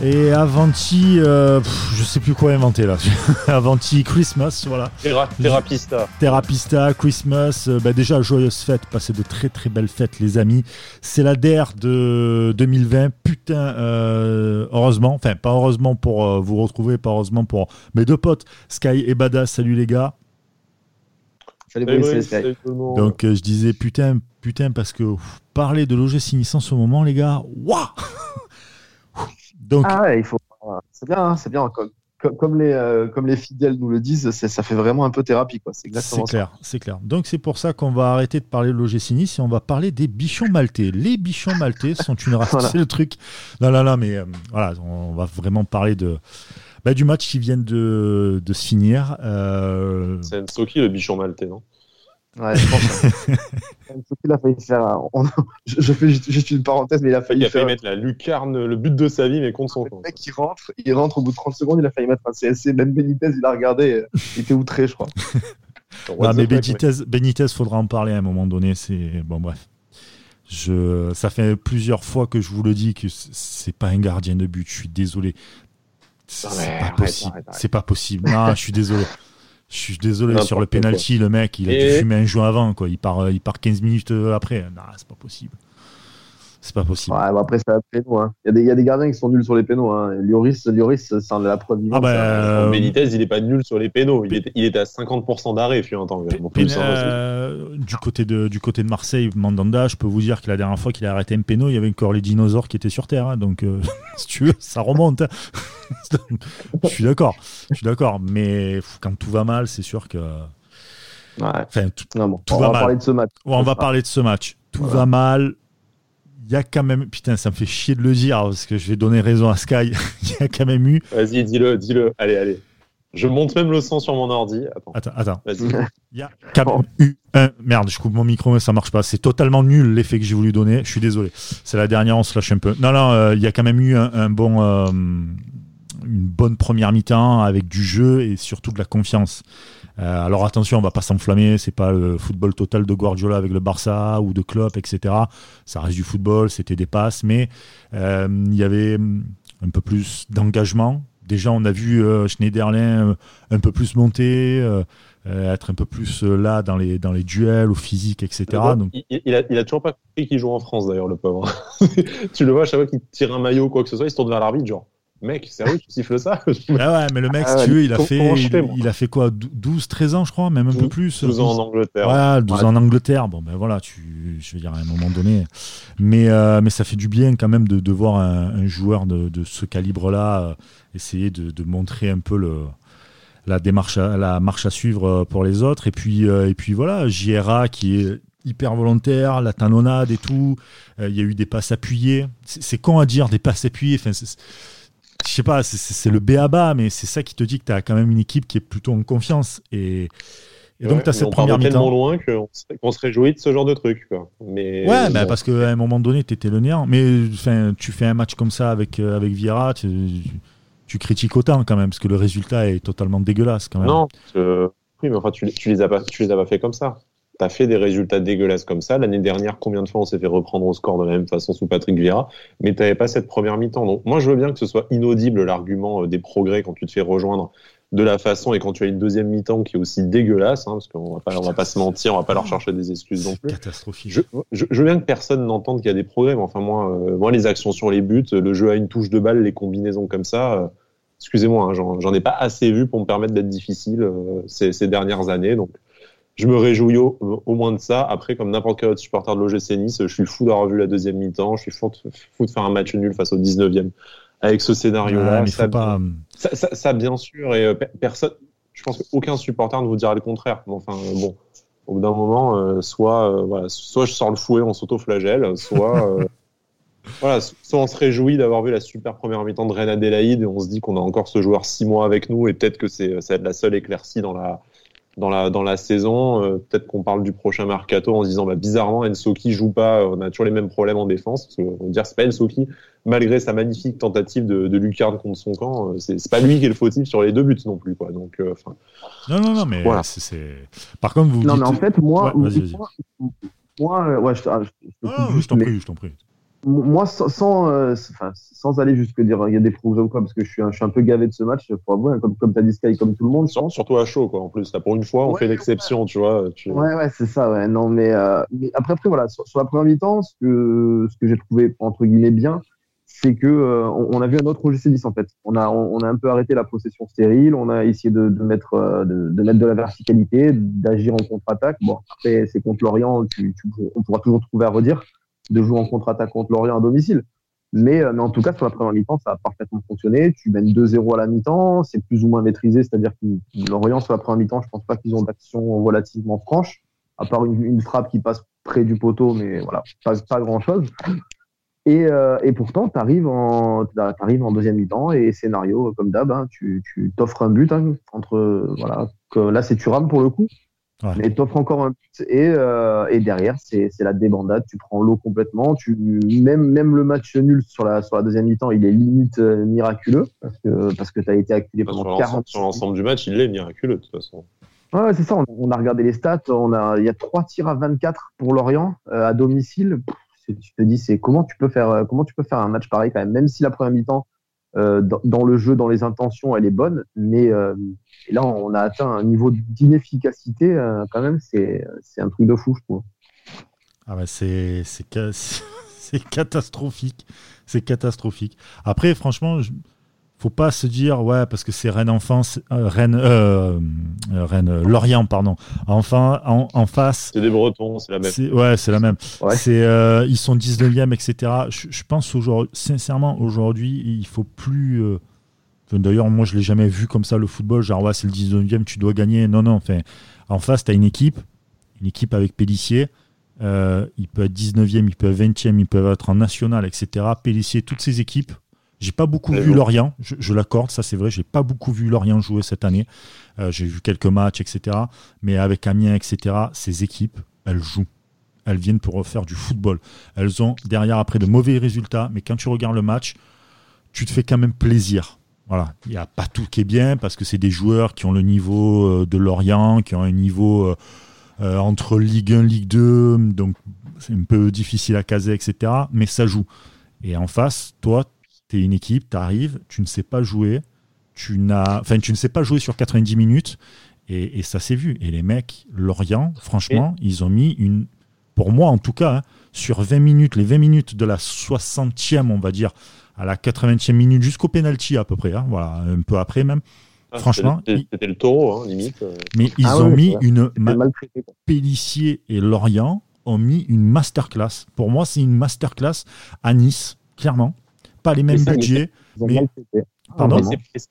Et Avanti, euh, pff, je sais plus quoi inventer là. Avanti Christmas, voilà. Thera- Therapista. Therapista, Christmas, euh, bah déjà joyeuses fêtes, passez de très très belles fêtes les amis. C'est la DER de 2020, putain, euh, heureusement, enfin pas heureusement pour euh, vous retrouver, pas heureusement pour mes deux potes, Sky et Bada, salut les gars. Salut, Salut, salut, salut tout le monde. Donc euh, je disais putain, putain, parce que ouf, parler de l'OGC Nice en ce moment les gars, waouh Donc Ah ouais, il faut. C'est bien, hein, c'est bien. Comme, les, euh, comme les fidèles nous le disent, c'est- ça fait vraiment un peu thérapie, quoi. C'est C'est exactement ça. clair, c'est clair. Donc c'est pour ça qu'on va arrêter de parler de l'OGC Nice et on va parler des bichons maltais. Les bichons maltais sont une race, Voilà. c'est le truc. Non, non, non, mais euh, voilà, on va vraiment parler de bah, du match qui vient de, de se finir. Euh, C'est Nsoki, le bichon maltais, non? Ouais, je pense. il a failli faire. on- je, je fais juste, juste une parenthèse, mais il a failli Il a faire. mettre la lucarne, le but de sa vie, mais contre son Le mec qui rentre, il rentre au bout de 30 secondes, il a failli mettre un CSC. Même Benitez, il a regardé, il était outré, je crois. Non, the mais. Benitez, Benitez, faudra en parler à un moment donné. C'est bon, bref. Je, ça fait plusieurs fois que je vous le dis que c'est pas un gardien de but. Je suis désolé. C'est pas possible. C'est pas possible. Non, je suis désolé. Je suis désolé sur le penalty, le mec, il a dû fumer un joint avant, quoi. Il part, euh, il part 15 minutes euh, après. Non, c'est pas possible. C'est pas possible. Ouais, bah après, c'est un péno. Hein. Il, y a des, il y a des gardiens qui sont nuls sur les pénaux. Hein. Lloris, c'est la preuve vivante. Ah bah, euh, Benitez, il est pas nul sur les pénaux. Il était, il était à 50% d'arrêt, fut un temps. Bon, hein, euh, du, côté de, du côté de Marseille, Mandanda, je peux vous dire que la dernière fois qu'il a arrêté un péno, il y avait encore les dinosaures qui étaient sur Terre. hein, donc, euh, si tu veux, ça remonte. hein. je suis d'accord. Je suis d'accord. Mais quand tout va mal, c'est sûr que. Ouais. Enfin, tout- Non, bon, Tout on va va mal. parler de ce match. Ouais, on va parler de ce match. Tout Voilà. va mal. Il y a quand même. Putain, ça me fait chier de le dire parce que je vais donner raison à Sky. Il y a quand même eu. Vas-y, dis-le, dis-le. Allez, allez. Je monte même le son sur mon ordi. Attends, Attends. Il y a quand même eu un. Merde, je coupe mon micro, mais ça marche pas. C'est totalement nul l'effet que j'ai voulu donner. Je suis désolé. C'est la dernière, on se lâche un peu. Non, non, euh, il y a quand même eu un, un bon. euh, une bonne première mi-temps avec du jeu et surtout de la confiance. Euh, alors attention, on va pas s'enflammer, c'est pas le football total de Guardiola avec le Barça ou de Klopp, etc. Ça reste du football, c'était des passes, mais euh, il y avait un peu plus d'engagement. Déjà, on a vu euh, Schneiderlin un peu plus monter, être un peu plus là dans les, dans les duels, au physique, etc. Donc, il, il- il a, il a toujours pas compris qu'il joue en France, d'ailleurs, le pauvre. tu le vois, à chaque fois qu'il tire un maillot ou quoi que ce soit, il se tourne vers l'arbitre, genre, mec, sérieux, tu siffles ça ah ouais, mais le mec, Ah si tu ouais, veux, il a fait, il, a fait quoi 12, 13 ans, je crois, même un peu 12, plus. 12 ans en Angleterre. Voilà, 12 Ouais. ans en Angleterre. Bon, ben voilà, tu, je veux dire, à un moment donné. Mais, euh, mais ça fait du bien quand même de, de voir un, un joueur de, de ce calibre-là euh, essayer de, de montrer un peu le, la démarche, à- la marche à suivre euh, pour les autres. Et puis, euh, et puis voilà, JRA qui est hyper volontaire, la talonnade et tout. Euh, Il y a eu des passes appuyées. C'est con à dire, des passes appuyées. Enfin, je sais pas, c'est- le B à bas, mais c'est ça qui te dit que tu as quand même une équipe qui est plutôt en confiance. Et, et donc, tu as cette on première tellement mi-temps. loin qu'on se, réjouit de ce genre de truc. Quoi. Mais, Ouais, bah, bon. parce qu'à un moment donné, tu étais le néant. Mais tu fais un match comme ça avec, euh, avec Vieira, tu, tu critiques autant quand même, parce que le résultat est totalement dégueulasse quand même. Non, oui, mais enfin, tu, tu les as pas, tu les as pas fait comme ça. Tu as fait des résultats dégueulasses comme ça. L'année dernière, combien de fois on s'est fait reprendre au score de la même façon sous Patrick Vieira, mais tu pas cette première mi-temps. Donc, moi, je veux bien que ce soit inaudible l'argument euh, des progrès quand tu te fais rejoindre de la façon et quand tu as une deuxième mi-temps qui est aussi dégueulasse, hein, parce qu'on va pas, on va pas se mentir, on va pas leur chercher des excuses non plus. catastrophique. Je, je, je veux bien que personne n'entende qu'il y a des progrès, mais enfin moi, euh, moi les actions sur les buts, le jeu à une touche de balle, les combinaisons comme ça, euh, excusez-moi, hein, j'en j'en ai pas assez vu pour me permettre d'être difficile euh, ces, ces dernières années, donc je me réjouis au, au moins de ça. Après, comme n'importe quel autre supporter de l'OGC Nice, je suis fou d'avoir vu la deuxième mi-temps, je suis fou de, fou de faire un match nul face au 19e avec ce scénario-là. Ça, faut pas. ça, ça, ça, bien sûr, et euh, pe- personne, je pense qu'aucun supporter ne vous dira le contraire. Mais enfin, euh, bon, au bout d'un moment, euh, soit, euh, voilà, soit je sors le fouet, on s'auto-flagelle, soit, euh, voilà, soit on se réjouit d'avoir vu la super première mi-temps de Reine Adélaïde et on se dit qu'on a encore ce joueur six mois avec nous et peut-être que c'est, ça va être la seule éclaircie dans la, dans la, dans la saison. Euh, peut-être qu'on parle du prochain mercato en se disant, bah, bizarrement, Ensoki joue pas, on a toujours les mêmes problèmes en défense. Parce que, on va dire, c'est pas Ensoki, malgré sa magnifique tentative de, de lucarne contre son camp, euh, c'est, c'est pas lui qui est le fautif sur les deux buts non plus, quoi. Donc, euh, Non, non, non, mais Voilà. c'est-. Par contre, vous. Non, dites- mais en fait, moi, Ouais, moi, moi, ouais, je, ah, je- je Ah, t'en mais prie, je t'en prie. Moi, sans, sans, euh, enfin, sans aller jusque dire il y a des progrès ou quoi, parce que je suis un, je suis un peu gavé de ce match, faut avouer, hein, comme, comme tu as dit Sky, comme tout le monde. Sur- Surtout à chaud, quoi. En plus, là, pour une fois, on Ouais, fait l'exception, tu vois. Tu... Ouais, ouais, c'est ça, ouais. Non, mais, euh, mais après, après, voilà, sur, sur la première mi-temps, ce que, ce que j'ai trouvé, entre guillemets, bien, c'est que euh, on, on a vu un autre OGC 10 en fait. On a, on, on a un peu arrêté la possession stérile, on a essayé de, de mettre, euh, de, de mettre de la verticalité, d'agir en contre-attaque. Bon, après, c'est contre Lorient, tu, tu, on pourra toujours trouver à redire de jouer en contre-attaque contre Lorient à domicile. Mais, euh, mais en tout cas, sur la première mi-temps, ça a parfaitement fonctionné. Tu mènes 2-0 à la mi-temps, c'est plus ou moins maîtrisé, c'est-à-dire que Lorient, sur la première mi-temps, je pense pas qu'ils ont d'action relativement franche, à part une, frappe qui passe près du poteau, mais voilà, pas, grand-chose. Et, euh, et pourtant, tu arrives en, en deuxième mi-temps et scénario, comme d'hab, hein, tu, t'offres un but hein, entre, voilà, là c'est Thuram pour le coup, Ouais. mais t'offres encore un but et, euh, et derrière c'est, c'est la débandade, tu prends l'eau complètement, tu, même, même le match nul sur la, sur la deuxième mi-temps, il est limite euh, miraculeux parce que, parce que t'as été acculé sur pendant l'ensemble- 40 sur l'ensemble du match, il est miraculeux, de toute façon. Ouais, c'est ça. On, on a regardé les stats. On a, il y a trois tirs à 24 pour Lorient euh, à domicile. Pff, tu te dis, c'est comment tu peux faire, comment tu peux faire un match pareil quand même, même si la première mi-temps euh, dans, le jeu, dans les intentions, elle est bonne, mais euh, là on a atteint un niveau d'inefficacité euh, quand même. C'est, un truc de fou, je trouve. Ah bah c'est catastrophique, c'est catastrophique. Après franchement, je- faut pas se dire ouais parce que c'est Rennes enfance, euh, Rennes, euh, euh, Rennes euh, Lorient pardon. Enfin en, en face, C'est des Bretons, c'est la même. ouais c'est la même. Ouais. C'est euh, ils sont 19e etc. Je, je pense aujourd'hui, sincèrement aujourd'hui il faut plus. D'ailleurs moi je l'ai jamais vu comme ça le football genre ouais c'est le 19e tu dois gagner. Non non enfin en face tu as une équipe, une équipe avec Pellissier. Euh, il peut être 19e, il peut être 20e, il peut être en national, etc. Pellissier, toutes ces équipes. J'ai pas beaucoup vu. Lorient, je, je l'accorde, ça c'est vrai. J'ai pas beaucoup vu Lorient jouer cette année. Euh, J'ai vu quelques matchs, etc. Mais avec Amiens, etc. Ces équipes, elles jouent. Elles viennent pour faire du football. Elles ont derrière après de mauvais résultats, mais quand tu regardes le match, tu te fais quand même plaisir. Voilà, il n'y a pas tout qui est bien parce que c'est des joueurs qui ont le niveau euh, de Lorient, qui ont un niveau euh, entre Ligue 1, Ligue 2, donc c'est un peu difficile à caser, etc. Mais ça joue. Et en face, toi, tu es une équipe, tu arrives, tu ne sais pas jouer, tu n'as, enfin, tu ne sais pas jouer sur 90 minutes, et, et ça s'est vu. Et les mecs, Lorient, franchement, ils ont mis une, pour moi en tout cas, hein, sur 20 minutes, les 20 minutes de la 60e, on va dire, à la 80e minute jusqu'au penalty à peu près, hein, voilà, un peu après même. Ah, franchement, C'était le taureau, hein, limite. euh. Mais ils Ah ont ouais, mis une ma-. Pélissier et Lorient ont mis une masterclass. Pour moi, c'est une masterclass à Nice, clairement. Pas les mêmes ça, budgets. Mais-. Pardon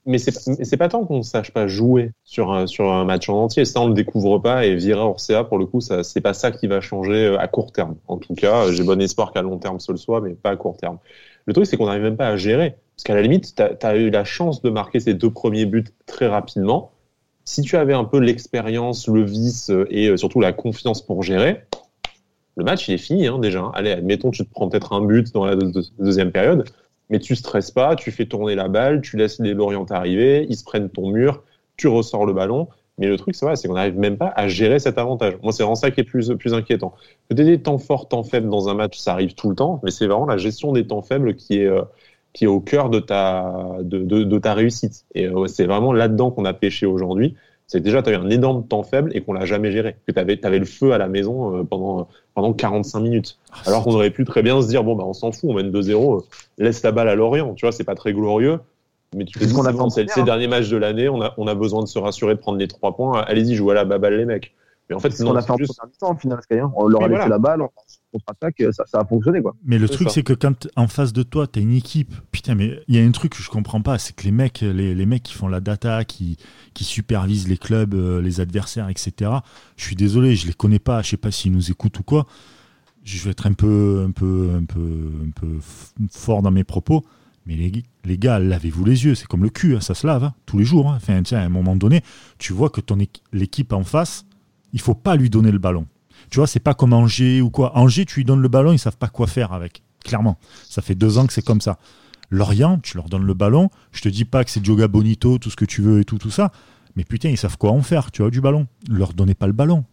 Mais c'est- pas tant qu'on ne sache pas jouer sur un, sur un match en entier. Ça, on le découvre pas. Et Vira Orcea, pour le coup, c'est pas ça qui va changer euh, à court terme. En tout cas, j'ai bon espoir qu'à long terme ce le soit, mais pas à court terme. Le truc, c'est qu'on n'arrive même pas à gérer. Parce qu'à la limite, tu as, eu la chance de marquer ces deux premiers buts très rapidement. Si tu avais un peu l'expérience, le vice euh, et euh, surtout la confiance pour gérer, le match, il est fini hein, déjà. Allez, admettons, tu te prends peut-être un but dans la deux- deux- deuxième période mais tu stresses pas, tu fais tourner la balle, tu laisses les Lorient arriver, ils se prennent ton mur, tu ressors le ballon. Mais le truc, c'est vrai, c'est qu'on n'arrive même pas à gérer cet avantage. Moi, c'est vraiment ça qui est plus, plus inquiétant. Peut-être des temps forts, temps faibles dans un match, ça arrive tout le temps, mais c'est vraiment la gestion des temps faibles qui est, euh, qui est au cœur de ta, de, ta réussite. Et euh, c'est vraiment là-dedans qu'on a pêché aujourd'hui. C'est déjà, tu as eu un énorme temps faible et qu'on l'a jamais géré. Que tu avais, le feu à la maison euh, pendant, pendant 45 minutes. Ah, Alors qu'on aurait pu très bien se dire, bon, bah, on s'en fout, on mène 2-0, euh, laisse la balle à Lorient. Tu vois, c'est pas très glorieux. Mais tu C'est ce qu'on c'est a fait bon, en c'est hein. derniers matchs de l'année, on a, on a besoin de se rassurer, de prendre les trois points. Allez-y, jouez à la baballe, les mecs. Mais en fait, C'est ce qu'on a fait en c'est juste- première mi-temps, en finale. On leur a laissé voilà. la balle, on contre-attaque, ça, ça a fonctionné, quoi. Mais le truc, c'est que quand en face de toi, tu as une équipe. Putain, mais il y a un truc que je comprends pas c'est que les mecs, les, les mecs qui font la data, qui, qui supervisent les clubs, euh, les adversaires, etc. Je suis désolé, je les connais pas. Je sais pas s'ils nous écoutent ou quoi. Je vais être un peu, un peu, un peu, un peu fort dans mes propos. Mais les, les gars, lavez-vous les yeux. C'est comme le cul, hein, ça se lave hein, tous les jours. hein. Enfin, tiens, à un moment donné, tu vois que ton équ- l'équipe en face, il faut pas lui donner le ballon. Tu vois, c'est pas comme Angers ou quoi. Angers, tu lui donnes le ballon, ils savent pas quoi faire avec. Clairement. Ça fait deux ans que c'est comme ça. Lorient, tu leur donnes le ballon. Je te dis pas que c'est Joga Bonito, tout ce que tu veux et tout, tout ça. Mais putain, ils savent quoi en faire, tu vois, du ballon. Leur donnez pas le ballon.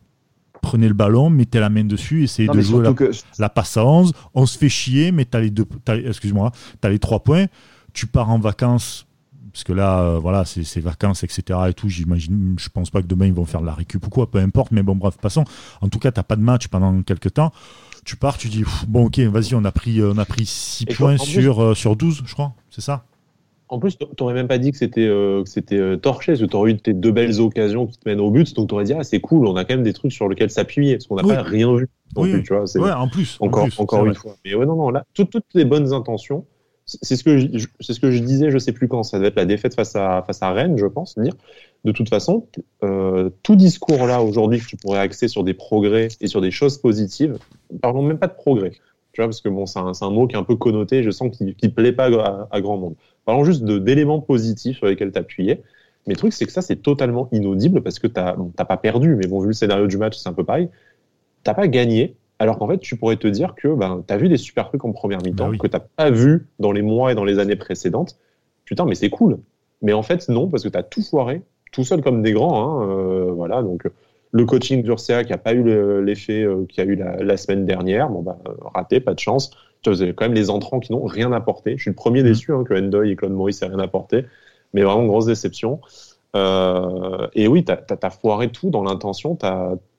prenez le ballon, mettez la main dessus, essayez de jouer la, la, passe à 11. On se fait chier, mais t'as les deux, excuse-moi, t'as les trois points. Tu pars en vacances parce que là, euh, voilà, c'est vacances, etc. et tout. J'imagine, je pense pas que demain ils vont faire de la récup ou quoi, peu importe. Mais bon, bref, passons. En tout cas, t'as pas de match pendant quelques temps. Tu pars, tu dis, bon, ok, vas-y, on a pris, on a pris 6 points sur, euh, sur 12, je crois, c'est ça? En plus, tu n'aurais même pas dit que c'était euh, c'était torché, parce que tu aurais eu tes deux belles occasions qui te mènent au but, donc tu aurais dit, ah, c'est cool, on a quand même des trucs sur lesquels s'appuyer, parce qu'on n'a pas rien vu. oui. tu vois, ouais, en plus. Encore, encore une fois. Mais ouais, non, non, là, toutes les bonnes intentions, c'est ce que je, c'est ce que je disais, je sais plus quand, ça devait être la défaite face à face à Rennes, je pense, dire. De toute façon, euh, tout discours là aujourd'hui que tu pourrais axer sur des progrès et sur des choses positives, parlons même pas de progrès, tu vois, parce que bon, c'est un, un, mot qui est un peu connoté, je sens qu'il ne plaît pas à, grand monde. Parlons juste d'éléments positifs sur lesquels t'appuyer. Mais le truc, c'est que ça, c'est totalement inaudible parce que t'as bon, pas perdu, mais bon, vu le scénario du match, c'est un peu pareil. T'as pas gagné, alors qu'en fait, tu pourrais te dire que ben, tu as vu des super trucs en première mi-temps bah que tu n'as pas vu dans les mois et dans les années précédentes. Putain, mais c'est cool. Mais en fait, non, parce que tu as tout foiré, tout seul comme des grands. Hein, euh, voilà, donc le coaching d'Urcea qui n'a pas eu l'effet euh, qu'il y a eu la, semaine dernière, bon, bah, raté, pas de chance. Tu as quand même les entrants qui n'ont rien apporté. Je suis le premier mmh. déçu hein, que Endoy et Claude Maurice n'aient rien apporté, mais vraiment grosse déception. Euh, et oui, tu as, foiré tout dans l'intention.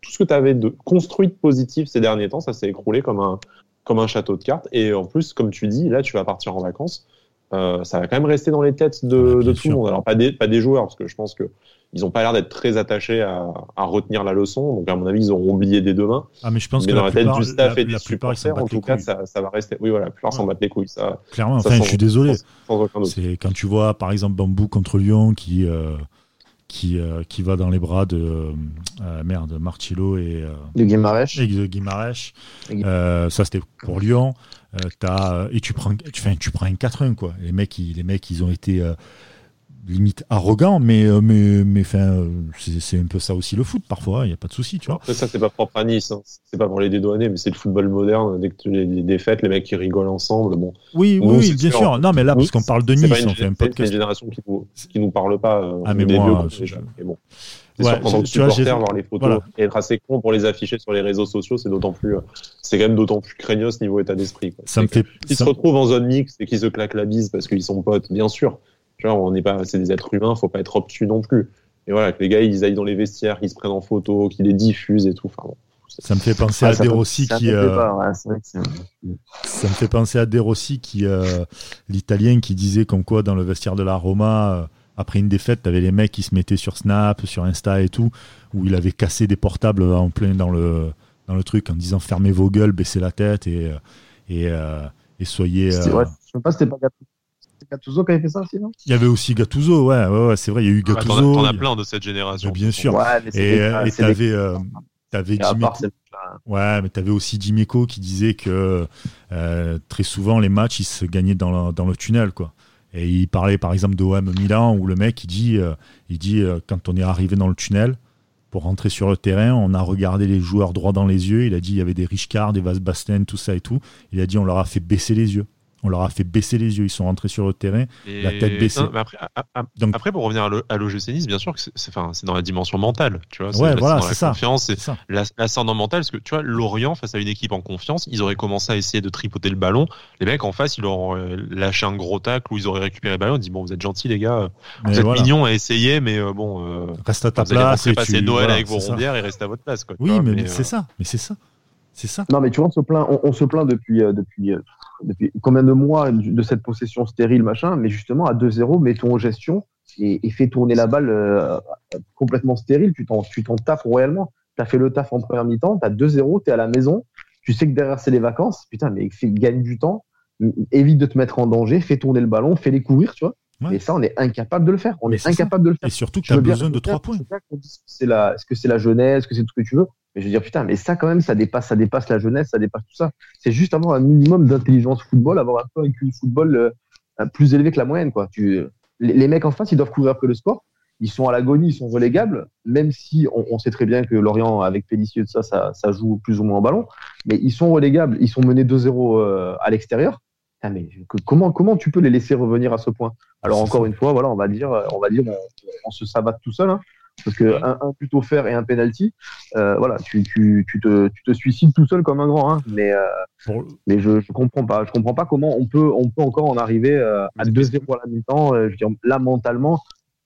Tout ce que tu avais de construit de positif ces derniers temps, ça s'est écroulé comme un, comme un château de cartes. Et en plus, comme tu dis, là, tu vas partir en vacances. Euh, ça va quand même rester dans les têtes de, de tout le monde. Alors, pas des, pas des joueurs, parce que je pense que ils n'ont pas l'air d'être très attachés à, à, retenir la leçon. Donc, à mon avis, ils auront oublié dès demain. Ah, mais je pense mais que dans la, tête du staff et des supporters, en tout cas, ça, ça, va rester. Oui, voilà, la plupart s'en battent les couilles. Ça, Clairement, enfin, je suis désolé. C'est quand tu vois, par exemple, Bambou contre Lyon qui. Euh, qui, euh, qui va dans les bras de euh, merde, Martillo et euh, de Guimarèche. Et de ça c'était pour Lyon. as, et tu prends, tu, tu prends un 4-1 quoi. Les mecs, ils, les mecs, ils ont été limite arrogant, mais euh, mais mais enfin euh, c'est un peu ça aussi le foot parfois, il n'y a pas de souci, tu vois. ça c'est pas propre à Nice, hein. c'est pas pour les dédouaner, mais c'est le football moderne. Dès que tu les défaites, les mecs qui rigolent ensemble, bon. Oui oui, bien sûr. Non mais là parce qu'on parle de Nice, on fait un podcast. C'est une génération qui nous qui nous parle pas. Euh, ah mais moi, déjà. bon. C'est sûr qu'en tant que supporter, voir les photos et être assez con pour les afficher sur les réseaux sociaux, c'est d'autant plus, c'est quand même d'autant plus craignos niveau état d'esprit. Ça me fait. Ils se retrouvent en zone mixte et qu'ils se claquent la bise parce qu'ils sont potes, bien sûr on n'est pas, c'est des êtres humains, faut pas être obtus non plus. Et voilà, que les gars, ils aillent dans les vestiaires, qu'ils se prennent en photo, qu'ils les diffusent et tout. Enfin, ça me fait penser à De Rossi qui. ça me fait penser à De Rossi qui, euh, l'italien, qui disait comme quoi dans le vestiaire de la Roma, euh, après une défaite, t'avais les mecs qui se mettaient sur Snap, sur Insta et tout, où il avait cassé des portables en plein dans le dans le truc en disant fermez vos gueules, baissez la tête et et, euh, et soyez. je sais pas, c'était pas Gattuso qui avait fait ça aussi, non? Il y avait aussi Gattuso, ouais, ouais, ouais c'est vrai, il y a eu Gattuso. T'en as plein de cette génération. bien sûr. Ouais, et et t'avais euh, avais Ouais, mais t'avais aussi Dimeco qui disait que euh, très souvent les matchs ils se gagnaient dans le, dans le tunnel, quoi. Et il parlait par exemple de OM Milan où le mec il dit, euh, il dit quand on est arrivé dans le tunnel pour rentrer sur le terrain, on a regardé les joueurs droit dans les yeux. Il a dit il y avait des Richcard, des Vasbasten, tout ça et tout. Il a dit on leur a fait baisser les yeux on leur a fait baisser les yeux. Ils sont rentrés sur le terrain, la tête baissée. après, Donc, après, pour revenir à l'OGC Nice, bien sûr que c'est dans la dimension mentale. Tu vois, ouais, voilà, c'est ça. Confiance, c'est l'ascendant mental. Parce que tu vois, Lorient, face à une équipe en confiance, ils auraient commencé à essayer de tripoter le ballon. Les mecs en face, ils auraient lâché un gros tacle ou ils auraient récupéré le ballon. Ils disent Bon, vous êtes gentils, les gars. Vous êtes mignons à essayer, mais euh, bon. Euh, Reste à ta place. Allez passer Noël avec vos rondières et restez à votre place. oui, mais, c'est euh, ça. Mais c'est ça. C'est ça. Non, mais tu vois, on se plaint, on, se plaint depuis, depuis depuis combien de mois de cette possession stérile, machin, mais justement, à 2-0, mettons en gestion et, et fais tourner la balle euh, complètement stérile. Tu t'en, tu t'en taffes royalement. Tu as fait le taf en première mi-temps, tu as 2-0, tu es à la maison, tu sais que derrière, c'est les vacances. Putain, mais gagne du temps, évite de te mettre en danger, fais tourner le ballon, fais-les courir, tu vois. Et ça, on est incapable de le faire. On est, incapable de le faire. Et surtout que tu as besoin de trois points. C'est la, est-ce que c'est la jeunesse, est-ce que c'est tout ce que tu veux Mais je veux dire, putain, mais ça, quand même, ça dépasse, ça dépasse la jeunesse, ça dépasse tout ça. C'est juste avoir un minimum d'intelligence football, avoir un peu un QI football euh, plus élevé que la moyenne, quoi. Tu, les, mecs en face, ils doivent courir après le sport. Ils sont à l'agonie, ils sont relégables, même si on, sait très bien que Lorient, avec Pellicier, ça, ça, ça joue plus ou moins en ballon. Mais ils sont relégables, ils sont menés 2-0 euh, à l'extérieur mais comment, comment tu peux les laisser revenir à ce point? Alors encore une fois, voilà, on va dire, on va dire, on, se sabatte tout seul. Hein. Parce que un, un but offert et un penalty, euh, voilà, tu, tu, tu, te, tu te suicides tout seul comme un grand. Hein. Mais, euh, mais je, je comprends pas. Je comprends pas comment on peut, on peut encore en arriver euh, à 2-0 à la mi-temps. Euh, je veux dire, là, mentalement,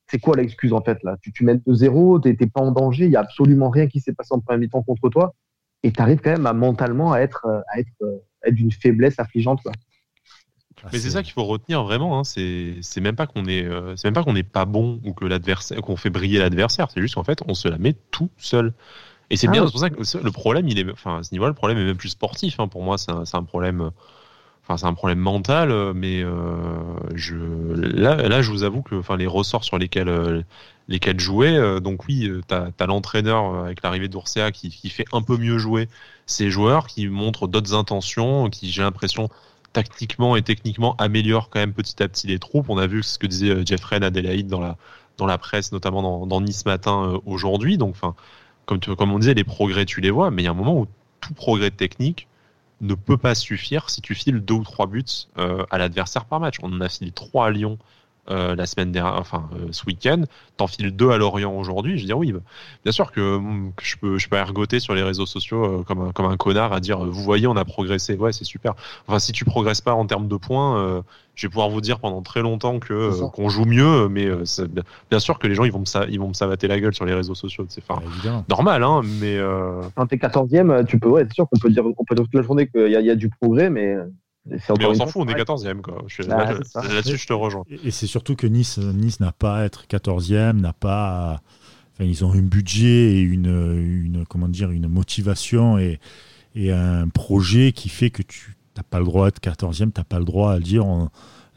c'est quoi l'excuse en fait là? Tu, tu mènes 2-0, t'es pas en danger, il y a absolument rien qui s'est passé en première mi-temps contre toi, et tu arrives quand même à mentalement à être, à être, à être d'une faiblesse affligeante. Quoi. Ah, mais c'est ça qu'il faut retenir vraiment. Hein. C'est même pas qu'on est, euh, c'est même pas qu'on n'est pas bon ou que l'adversaire, qu'on fait briller l'adversaire. C'est juste qu'en fait, on se la met tout seul. Et c'est ah bien. C'est pour ça que le problème, il est, enfin, à ce niveau-là, le problème est même plus sportif. Hein. Pour moi, c'est un, un, problème. Enfin, c'est un problème mental, mais euh, je, là, là, je vous avoue que, enfin, les ressorts sur lesquels, euh, lesquels jouer. Euh, donc oui, tu as, l'entraîneur avec l'arrivée d'Ursea qui, qui fait un peu mieux jouer ses joueurs, qui montre d'autres intentions, qui, j'ai l'impression, tactiquement et techniquement améliore quand même petit à petit les troupes. On a vu ce que disait euh, Jeffrey Adelaide dans la, dans la presse, notamment dans, dans Nice matin euh, aujourd'hui. Donc, enfin, comme, comme on disait, les progrès, tu les vois, mais il y a un moment où tout progrès technique ne peut pas suffire si tu files deux ou trois buts euh, à l'adversaire par match. On en a filé trois à Lyon euh, la semaine dernière, enfin euh, ce week-end, t'enfiles deux à Lorient aujourd'hui. Je veux dire oui, bah, bien sûr que, je peux je peux ergoter sur les réseaux sociaux euh, comme un, comme un connard à dire vous voyez on a progressé, ouais c'est super. Enfin si tu progresses pas en termes de points, je vais pouvoir vous dire pendant très longtemps que qu'on joue mieux, mais bien sûr que les gens ils vont me ils vont me savater la gueule sur les réseaux sociaux, c'est enfin, normal hein, mais quand t'es 14e, tu peux ouais c'est sûr qu'on peut dire on peut dire toute la journée qu'il y, y, a du progrès, mais mais on s'en fout, on est 14e. Quoi. Bah, là-dessus, je te rejoins. Et, c'est surtout que Nice nice n'a pas à être 14e, n'a pas. Enfin, ils ont un budget et une, une, comment dire, une motivation et, et un projet qui fait que tu n'as pas le droit d'être 14e, tu n'as pas le droit à dire.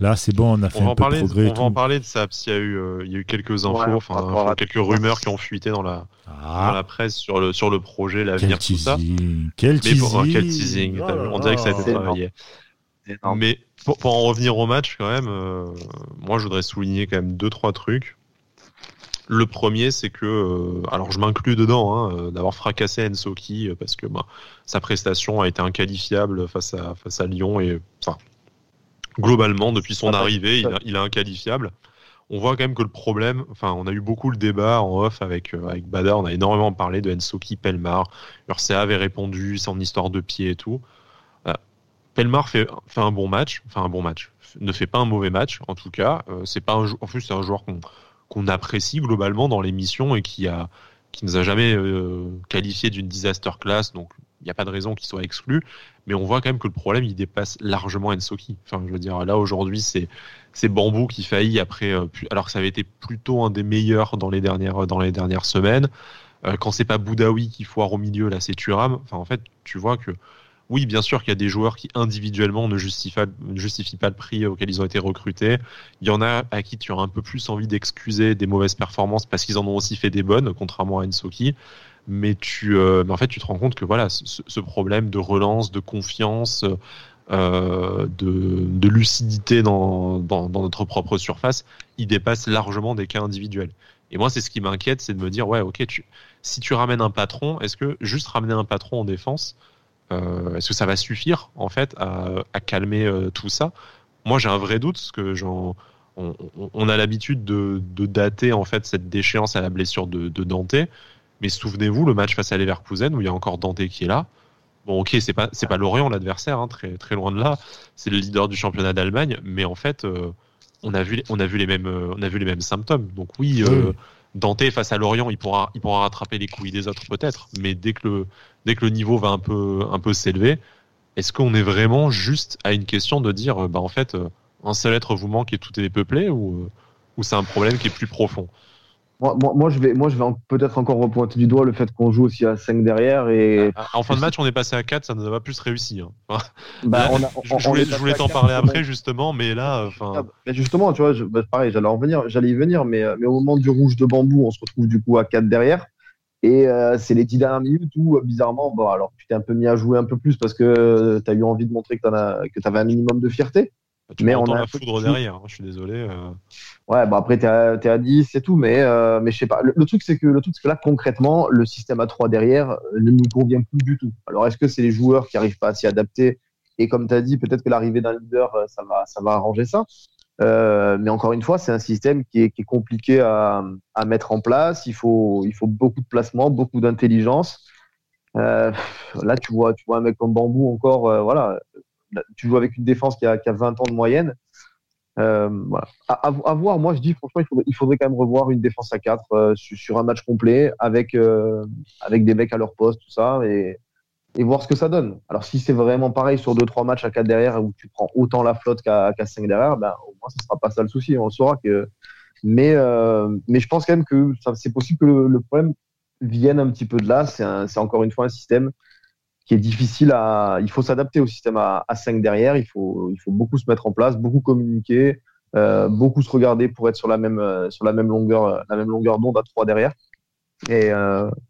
Là, c'est bon, on a fait un peu de progrès. On va en parler de ça, parce qu'il y a eu, euh, il y a eu quelques infos, enfin, quelques rumeurs qui ont fuité dans la, ah. dans la presse sur le, sur le projet, l'avenir, tout ça. Quel teasing. quel teasing. on dirait que ça a été travaillé. Mais pour, en revenir au match, quand même, euh, moi, je voudrais souligner quand même deux, trois trucs. Le premier, c'est que, euh, alors je m'inclus dedans, hein, euh, d'avoir fracassé Ensoki parce que bah, sa prestation a été inqualifiable face à, face à Lyon et, enfin, globalement, depuis son arrivée, il, il est inqualifiable. On voit quand même que le problème, enfin, on a eu beaucoup le débat en off avec, avec Bada, on a énormément parlé de Ensoki, Pelmar, Ursa avait répondu, son histoire de pied et tout. Pelmar fait, un bon match, enfin un bon match, ne fait pas un mauvais match en tout cas. Euh, c'est pas un, en plus c'est un joueur qu'on apprécie globalement dans l'émission et qui a qui nous a jamais euh, qualifié d'une disaster class, donc il n'y a pas de raison qu'il soit exclu. Mais on voit quand même que le problème il dépasse largement Ensoki. Enfin, je veux dire là aujourd'hui c'est c'est Bambou qui faillit après, euh, alors que ça avait été plutôt un des meilleurs dans les dernières dans les dernières semaines. quand c'est pas Boudaoui qui foire au milieu, là c'est Turam. Enfin en fait tu vois que oui, bien sûr qu'il y a des joueurs qui individuellement ne justifient, pas le prix auquel ils ont été recrutés. Il y en a à qui tu as un peu plus envie d'excuser des mauvaises performances parce qu'ils en ont aussi fait des bonnes, contrairement à Ensoki. Mais tu, euh, mais en fait, tu te rends compte que voilà, ce, problème de relance, de confiance, euh, de, lucidité dans, notre propre surface, il dépasse largement des cas individuels. Et moi, c'est ce qui m'inquiète, c'est de me dire, ouais, ok, si tu ramènes un patron, est-ce que juste ramener un patron en défense, est-ce que ça va suffire en fait à, calmer euh, tout ça? Moi, j'ai un vrai doute parce que j'en on, a l'habitude de, dater en fait cette déchéance à la blessure de, Dante. Mais souvenez-vous, le match face à Leverkusen où il y a encore Dante qui est là. Bon, ok, c'est pas c'est pas Lorient l'adversaire, hein, très très loin de là. C'est le leader du championnat d'Allemagne, mais en fait, euh, on a vu on a vu les mêmes on a vu les mêmes symptômes. Donc oui, Dante face à Lorient, il pourra, il pourra rattraper les couilles des autres peut-être, mais dès que le, dès que le niveau va un peu, un peu s'élever, est-ce qu'on est vraiment juste à une question de dire, bah en fait, euh, un seul être vous manque et tout est peuplé, ou, euh, ou c'est un problème qui est plus profond? Moi, moi, je vais, moi, je vais peut-être encore repointer du doigt le fait qu'on joue aussi à 5 derrière. Et... Ah, ah, en fin de match, on est passé à 4, ça ne va pas plus réussi. Hein. Bah, je, voulais, t'en parler après, justement, mais là. Ah, bah, justement, tu vois, bah, pareil, j'allais en venir, j'allais y venir, mais, mais au moment du rouge de bambou, on se retrouve du coup à 4 derrière. Et euh, c'est les 10 dernières minutes où, bizarrement, bon, alors tu t'es un peu mis à jouer un peu plus parce que tu as eu envie de montrer que tu avais un minimum de fierté. mais on a la foudre derrière, hein, je suis désolé. Euh. Ouais, bon après, tu es, à 10, c'est tout, mais, euh, mais je sais pas. Le, truc, c'est que, le truc, que là, concrètement, le système à 3 derrière euh, ne nous convient plus du tout. Alors, est-ce que c'est les joueurs qui n'arrivent pas à s'y adapter? Et comme tu as dit, peut-être que l'arrivée d'un leader, ça va, ça va arranger ça. Euh, mais encore une fois, c'est un système qui est, compliqué à, mettre en place. Il faut, beaucoup de placement, beaucoup d'intelligence. Euh, là, tu vois, tu vois un mec comme Bambou encore, euh, voilà, tu joues avec une défense qui a, qui a 20 ans de moyenne. À, voir, moi je dis franchement, il faudrait, quand même revoir une défense à 4 euh, sur, un match complet avec, des mecs à leur poste, tout ça, et voir ce que ça donne. Alors si c'est vraiment pareil sur 2-3 matchs à 4 derrière où tu prends autant la flotte qu'à qu 5 derrière, ben, au moins ce sera pas ça le souci, on saura. Que... Mais, euh, mais je pense quand même que c'est possible que le, problème vienne un petit peu de là. C'est encore une fois un système qui est difficile à. Il faut s'adapter au système à, à 5 derrière. Il faut, il faut beaucoup se mettre en place, beaucoup communiquer, euh, beaucoup se regarder pour être sur la même, euh, sur la même longueur, longueur d'onde à 3 derrière. Et,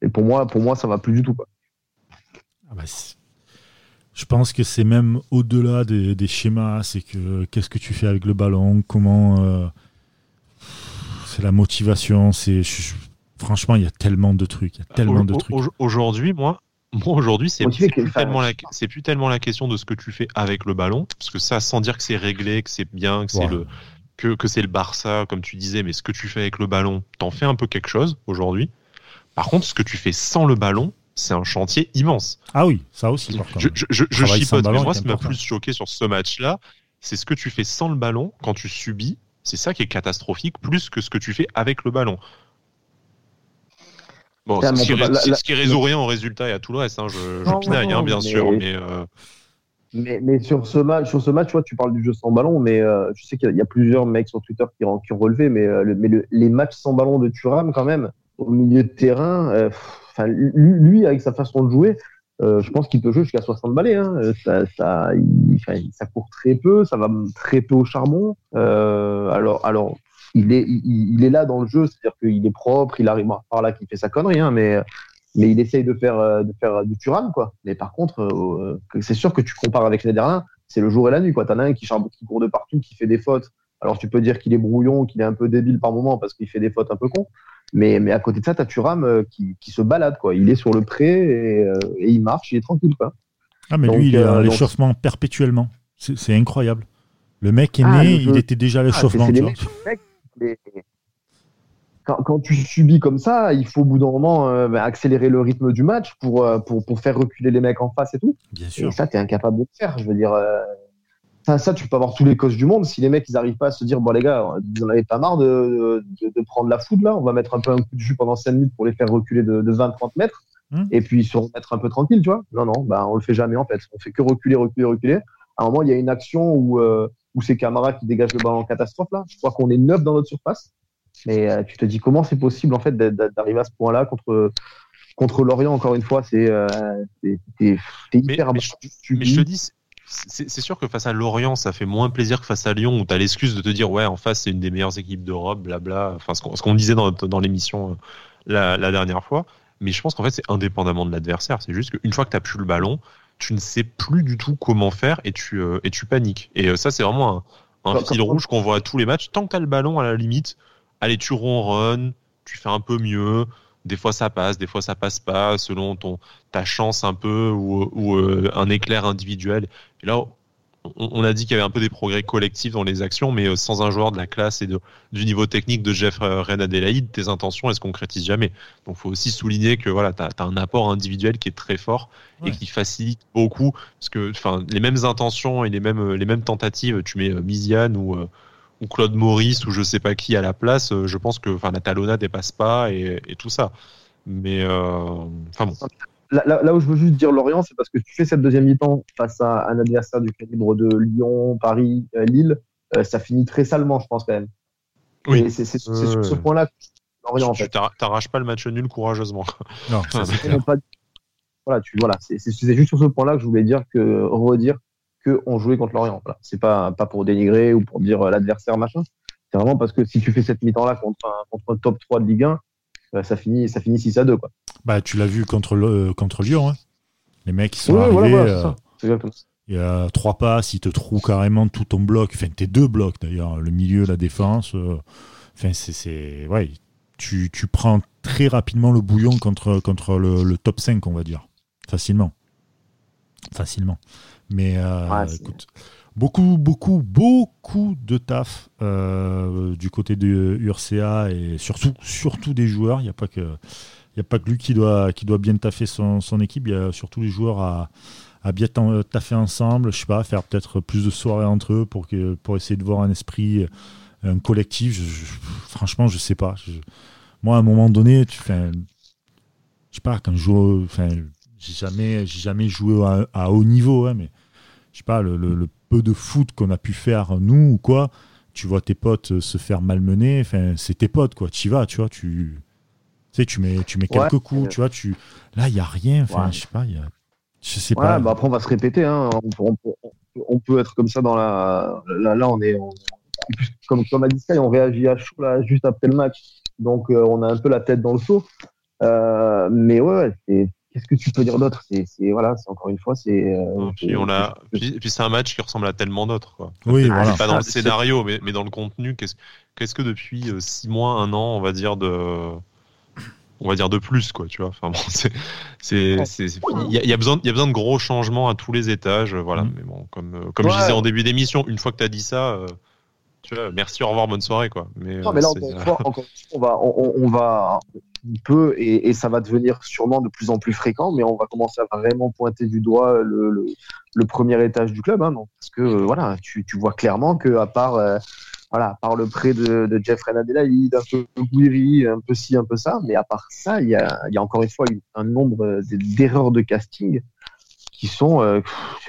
et, pour moi, pour moi, ça va plus du tout. Ah bah, je pense que c'est même au-delà des, des, schémas. C'est que qu'est-ce que tu fais avec le ballon Comment euh, C'est la motivation. C'est franchement, il y a tellement de trucs. Il y a tellement de trucs. Aujourd'hui, moi, moi, aujourd'hui, c'est plus, tellement la, plus tellement la question de ce que tu fais avec le ballon, parce que ça, sans dire que c'est réglé, que c'est bien, que c'est le que, que c'est le Barça, comme tu disais, mais ce que tu fais avec le ballon, t'en fais un peu quelque chose aujourd'hui. Par contre, ce que tu fais sans le ballon, c'est un chantier immense. Ah oui, ça aussi. Je, je, je, je chipote, mais moi, ce qui m'a plus choqué sur ce match-là, c'est ce que tu fais sans le ballon quand tu subis. C'est ça qui est catastrophique, plus que ce que tu fais avec le ballon. Bon, ce, qui, la, la, ce qui résout rien au résultat et à tout le reste. Hein, je, je pinaille, hein, bien mais... sûr, mais, euh... mais. Mais, sur ce match, sur ce match, tu vois, tu parles du jeu sans ballon, mais euh, je sais qu'il y, y, a plusieurs mecs sur Twitter qui, ont, qui ont relevé, mais, euh, le, mais le, les matchs sans ballon de Thuram, quand même, au milieu de terrain, euh, enfin, lui, avec sa façon de jouer, euh, je pense qu'il peut jouer jusqu'à 60 balais. Hein. Ça, ça, ça court très peu, ça va très peu au charbon. Euh, alors, alors il est, il, est là dans le jeu, c'est-à-dire qu'il est propre, il arrive par là qu'il fait sa connerie, hein, mais, mais il essaye de faire, de faire du Turam, quoi. Mais par contre, euh, c'est sûr que tu compares avec les c'est le jour et la nuit, quoi. T'en as un qui, qui court de partout, qui fait des fautes. Alors tu peux dire qu'il est brouillon, qu'il est un peu débile par moment parce qu'il fait des fautes un peu cons. Mais, mais à côté de ça, t'as Turam euh, qui, qui, se balade, quoi. Il est sur le pré et, euh, et il marche, il est tranquille, quoi. Ah, mais donc, lui, il a euh, l'échauffement donc... perpétuellement. C'est incroyable. Le mec est ah, né, il était déjà à l'échauffement. Ah, quand, quand, tu subis comme ça, il faut au bout d'un moment euh, bah, accélérer le rythme du match pour, euh, pour, pour, faire reculer les mecs en face et tout. Bien sûr. Et ça, tu es incapable de le faire. Je veux dire, euh, ça, ça, tu peux avoir tous les causes du monde. Si les mecs, ils n'arrivent pas à se dire, bon, les gars, vous en avez pas marre de, de, de, prendre la foudre là, on va mettre un peu un coup de jus pendant 5 minutes pour les faire reculer de, de 20-30 mètres. Mmh. Et puis se remettre un peu tranquille, tu vois. Non, non, bah, on le fait jamais en fait. On fait que reculer, reculer, reculer. À un moment, il y a une action où, euh, où c'est Camara qui dégage le ballon en catastrophe là. Je crois qu'on est neuf dans notre surface. Mais euh, tu te dis comment c'est possible en fait d'arriver à ce point-là contre contre Lorient encore une fois? C'est euh, hyper mais, mais, je, mais je te dis c'est sûr que face à Lorient ça fait moins plaisir que face à Lyon où tu as l'excuse de te dire ouais en face c'est une des meilleures équipes d'Europe blabla enfin ce qu'on qu disait dans, dans l'émission euh, la, la, dernière fois. Mais je pense qu'en fait c'est indépendamment de l'adversaire. C'est juste qu'une fois que tu as plus le ballon tu ne sais plus du tout comment faire et tu euh, et tu paniques. Et euh, ça c'est vraiment un, un fil rouge qu'on voit à tous les matchs. Tant que tu as le ballon à la limite allez, tu ronronnes, tu fais un peu mieux. Des fois ça passe, des fois ça passe pas, selon ton ta chance un peu ou, ou euh, un éclair individuel. Et là, on, on a dit qu'il y avait un peu des progrès collectifs dans les actions, mais euh, sans un joueur de la classe et de, du niveau technique de Jeff euh, Ren Adelaide, tes intentions elles se concrétisent jamais. Donc faut aussi souligner que voilà, tu as, as, un apport individuel qui est très fort ouais. et qui facilite beaucoup, parce que les mêmes intentions et les mêmes les mêmes tentatives, tu mets Miziane ou ou Claude Maurice ou je sais pas qui à la place, euh, je pense que enfin la Talona dépasse pas et, et tout ça. Mais enfin euh, bon. Là, là, là, où je veux juste dire Lorient, c'est parce que tu fais cette deuxième mi-temps face à un adversaire du calibre de Lyon, Paris, euh, Lille, euh, ça finit très salement, je pense quand même. Oui. C'est sur ce point-là que Lorient en fait. Tu t'arraches pas le match nul courageusement. Non, pas... Voilà, tu voilà, c'est juste sur ce point-là que je voulais dire que redire qu'on jouait contre Lorient. Voilà. C'est pas, pas pour dénigrer ou pour dire euh, l'adversaire machin. C'est vraiment parce que si tu fais cette mi-temps là contre un, contre un top 3 de Ligue 1, euh, ça finit, ça finit 6 à 2. Quoi. Bah, tu l'as vu contre, le, contre Lyon. Hein. Les mecs, ils sont ouais, arrivés. Voilà, voilà, euh, il y a trois passes, ils te trouvent carrément tout ton bloc. Enfin, tes deux blocs d'ailleurs, le milieu, la défense. Euh, enfin, c'est. Ouais, tu, tu prends très rapidement le bouillon contre, contre le, le top 5, on va dire. Facilement. Facilement. Mais écoute, beaucoup, beaucoup, beaucoup de taf du côté de URCA et surtout, surtout des joueurs. Il n'y a pas que il n'y a pas que lui qui doit, qui doit bien taffer son, son équipe, il y a surtout les joueurs à, à bien taffer ensemble, je sais pas, faire peut-être plus de soirées entre eux pour, que, pour essayer de voir un esprit, un collectif. Je, franchement, je sais pas. moi, à un moment donné, tu fais. Je sais pas, quand je joue. Enfin, j'ai jamais, jamais joué à, haut niveau, hein, mais je sais pas, le, le, peu de foot qu'on a pu faire, nous ou quoi, tu vois tes potes se faire malmener, enfin, c'est tes potes, quoi. Tu y vas, tu vois, tu tu sais, tu mets, tu mets quelques coups, tu vois, tu... là, il n'y a rien, enfin, je sais pas, y a... je sais pas. Bah après, on va se répéter, hein. on, peut, être comme ça dans la. Là, là on est. Comme, comme a dit Sky, on réagit à chaud là, juste après le match, donc euh, on a un peu la tête dans le seau. Euh, mais ouais, qu'est-ce que tu peux dire d'autre? C'est, voilà, c'est encore une fois, c'est. Euh, puis on a, puis, c'est un match qui ressemble à tellement d'autres, quoi. Oui, voilà. Pas dans le scénario, mais, mais dans le contenu. Qu'est-ce, qu'est-ce que depuis six mois, un an, on va dire de on va dire de plus quoi tu vois enfin bon, c'est c'est il y, a besoin il y a besoin de gros changements à tous les étages voilà mm. mais bon comme euh, comme je disais en début d'émission une fois que tu as dit ça euh, tu vois merci au revoir bonne soirée quoi mais, non, mais là on, va on, va on peut et, et, ça va devenir sûrement de plus en plus fréquent mais on va commencer à vraiment pointer du doigt le, le, premier étage du club hein, parce que euh, voilà tu, tu vois clairement que à part voilà, par le prêt de, de Jeff Adelaide, un peu Guiri, un peu ci, un peu ça. Mais à part ça, il y a, y a encore une fois un nombre d'erreurs de casting qui sont. Euh,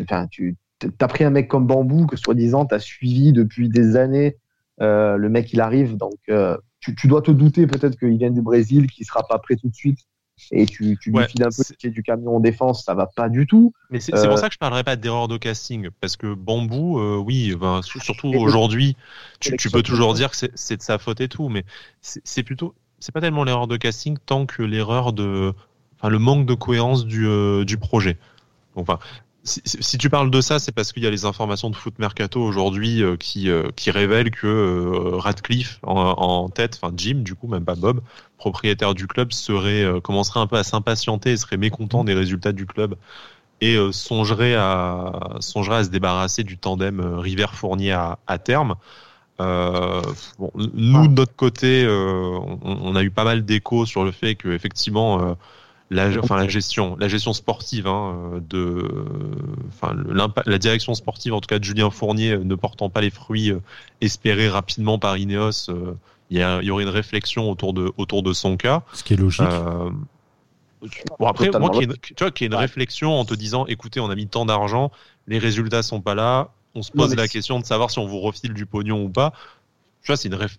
enfin, tu as pris un mec comme Bambou que soi-disant tu as suivi depuis des années. Euh, le mec, il arrive, donc euh, tu, tu, dois te douter peut-être qu'il vient du Brésil, qu'il sera pas prêt tout de suite et tu, tu lui files un peu le du camion en défense, ça va pas du tout. Mais c'est pour euh, ça que je parlerai pas d'erreur de casting, parce que Bambou, oui, ben, surtout aujourd'hui, tu, tu, peux toujours dire que c'est de sa faute et tout, mais c'est plutôt, c'est pas tellement l'erreur de casting tant que l'erreur de, enfin le manque de cohérence du, du projet. Enfin, si, tu parles de ça, c'est parce qu'il y a les informations de Foot Mercato aujourd'hui euh, qui, euh, qui révèlent que euh, Radcliffe en, tête, enfin Jim du coup, même pas Bob, propriétaire du club, serait commencerait un peu à s'impatienter et serait mécontent des résultats du club et songerait à songerait à se débarrasser du tandem River Fournier à, à terme. bon, nous de notre côté, on, on, a eu pas mal d'échos sur le fait que effectivement la, enfin la gestion, la gestion sportive hein, de, enfin la direction sportive en tout cas de Julien Fournier euh, ne portant pas les fruits euh, espérés rapidement par Ineos, euh, il y, y, aurait une réflexion autour de autour de son cas. Ce qui est logique. bon après, moi, qui tu vois, qui est une réflexion en te disant, écoutez, on a mis tant d'argent, les résultats sont pas là, on se pose la question de savoir si on vous refile du pognon ou pas. Tu vois, c'est une réf...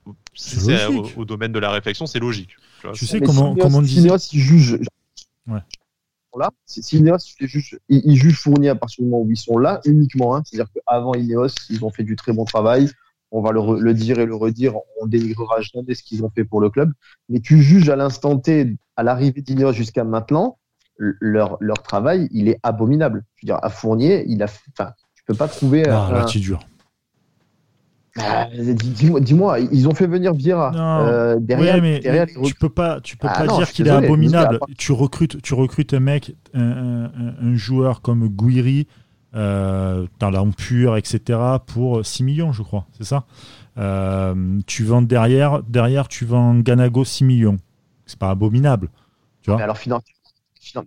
au, domaine de la réflexion, c'est logique. Tu, sais comment, comment on dit. Ineos, juge Ouais. Là, si, Ineos ils, jugent Fournier à partir du moment où ils sont là uniquement. Hein, C'est-à-dire qu'avant Ineos, ils ont fait du très bon travail. On va le, dire et le redire. On dénigrera jamais ce qu'ils ont fait pour le club. Mais tu juges à l'instant T, à l'arrivée d'Ineos jusqu'à maintenant, leur, leur travail, il est abominable. Je veux dire, à Fournier, il a, enfin, tu peux pas trouver. Non, là, dur. Bah, dis-moi, ils ont fait venir Vieira euh, derrière. mais tu peux pas, tu peux ah pas dire qu'il est abominable. Tu recrutes, tu recrutes un mec, un, joueur comme Guiri, euh, talent pur, etc. pour 6 millions, je crois, c'est ça. Euh, tu vends derrière, derrière, tu vends Ganago 6 millions. C'est pas abominable, tu vois. alors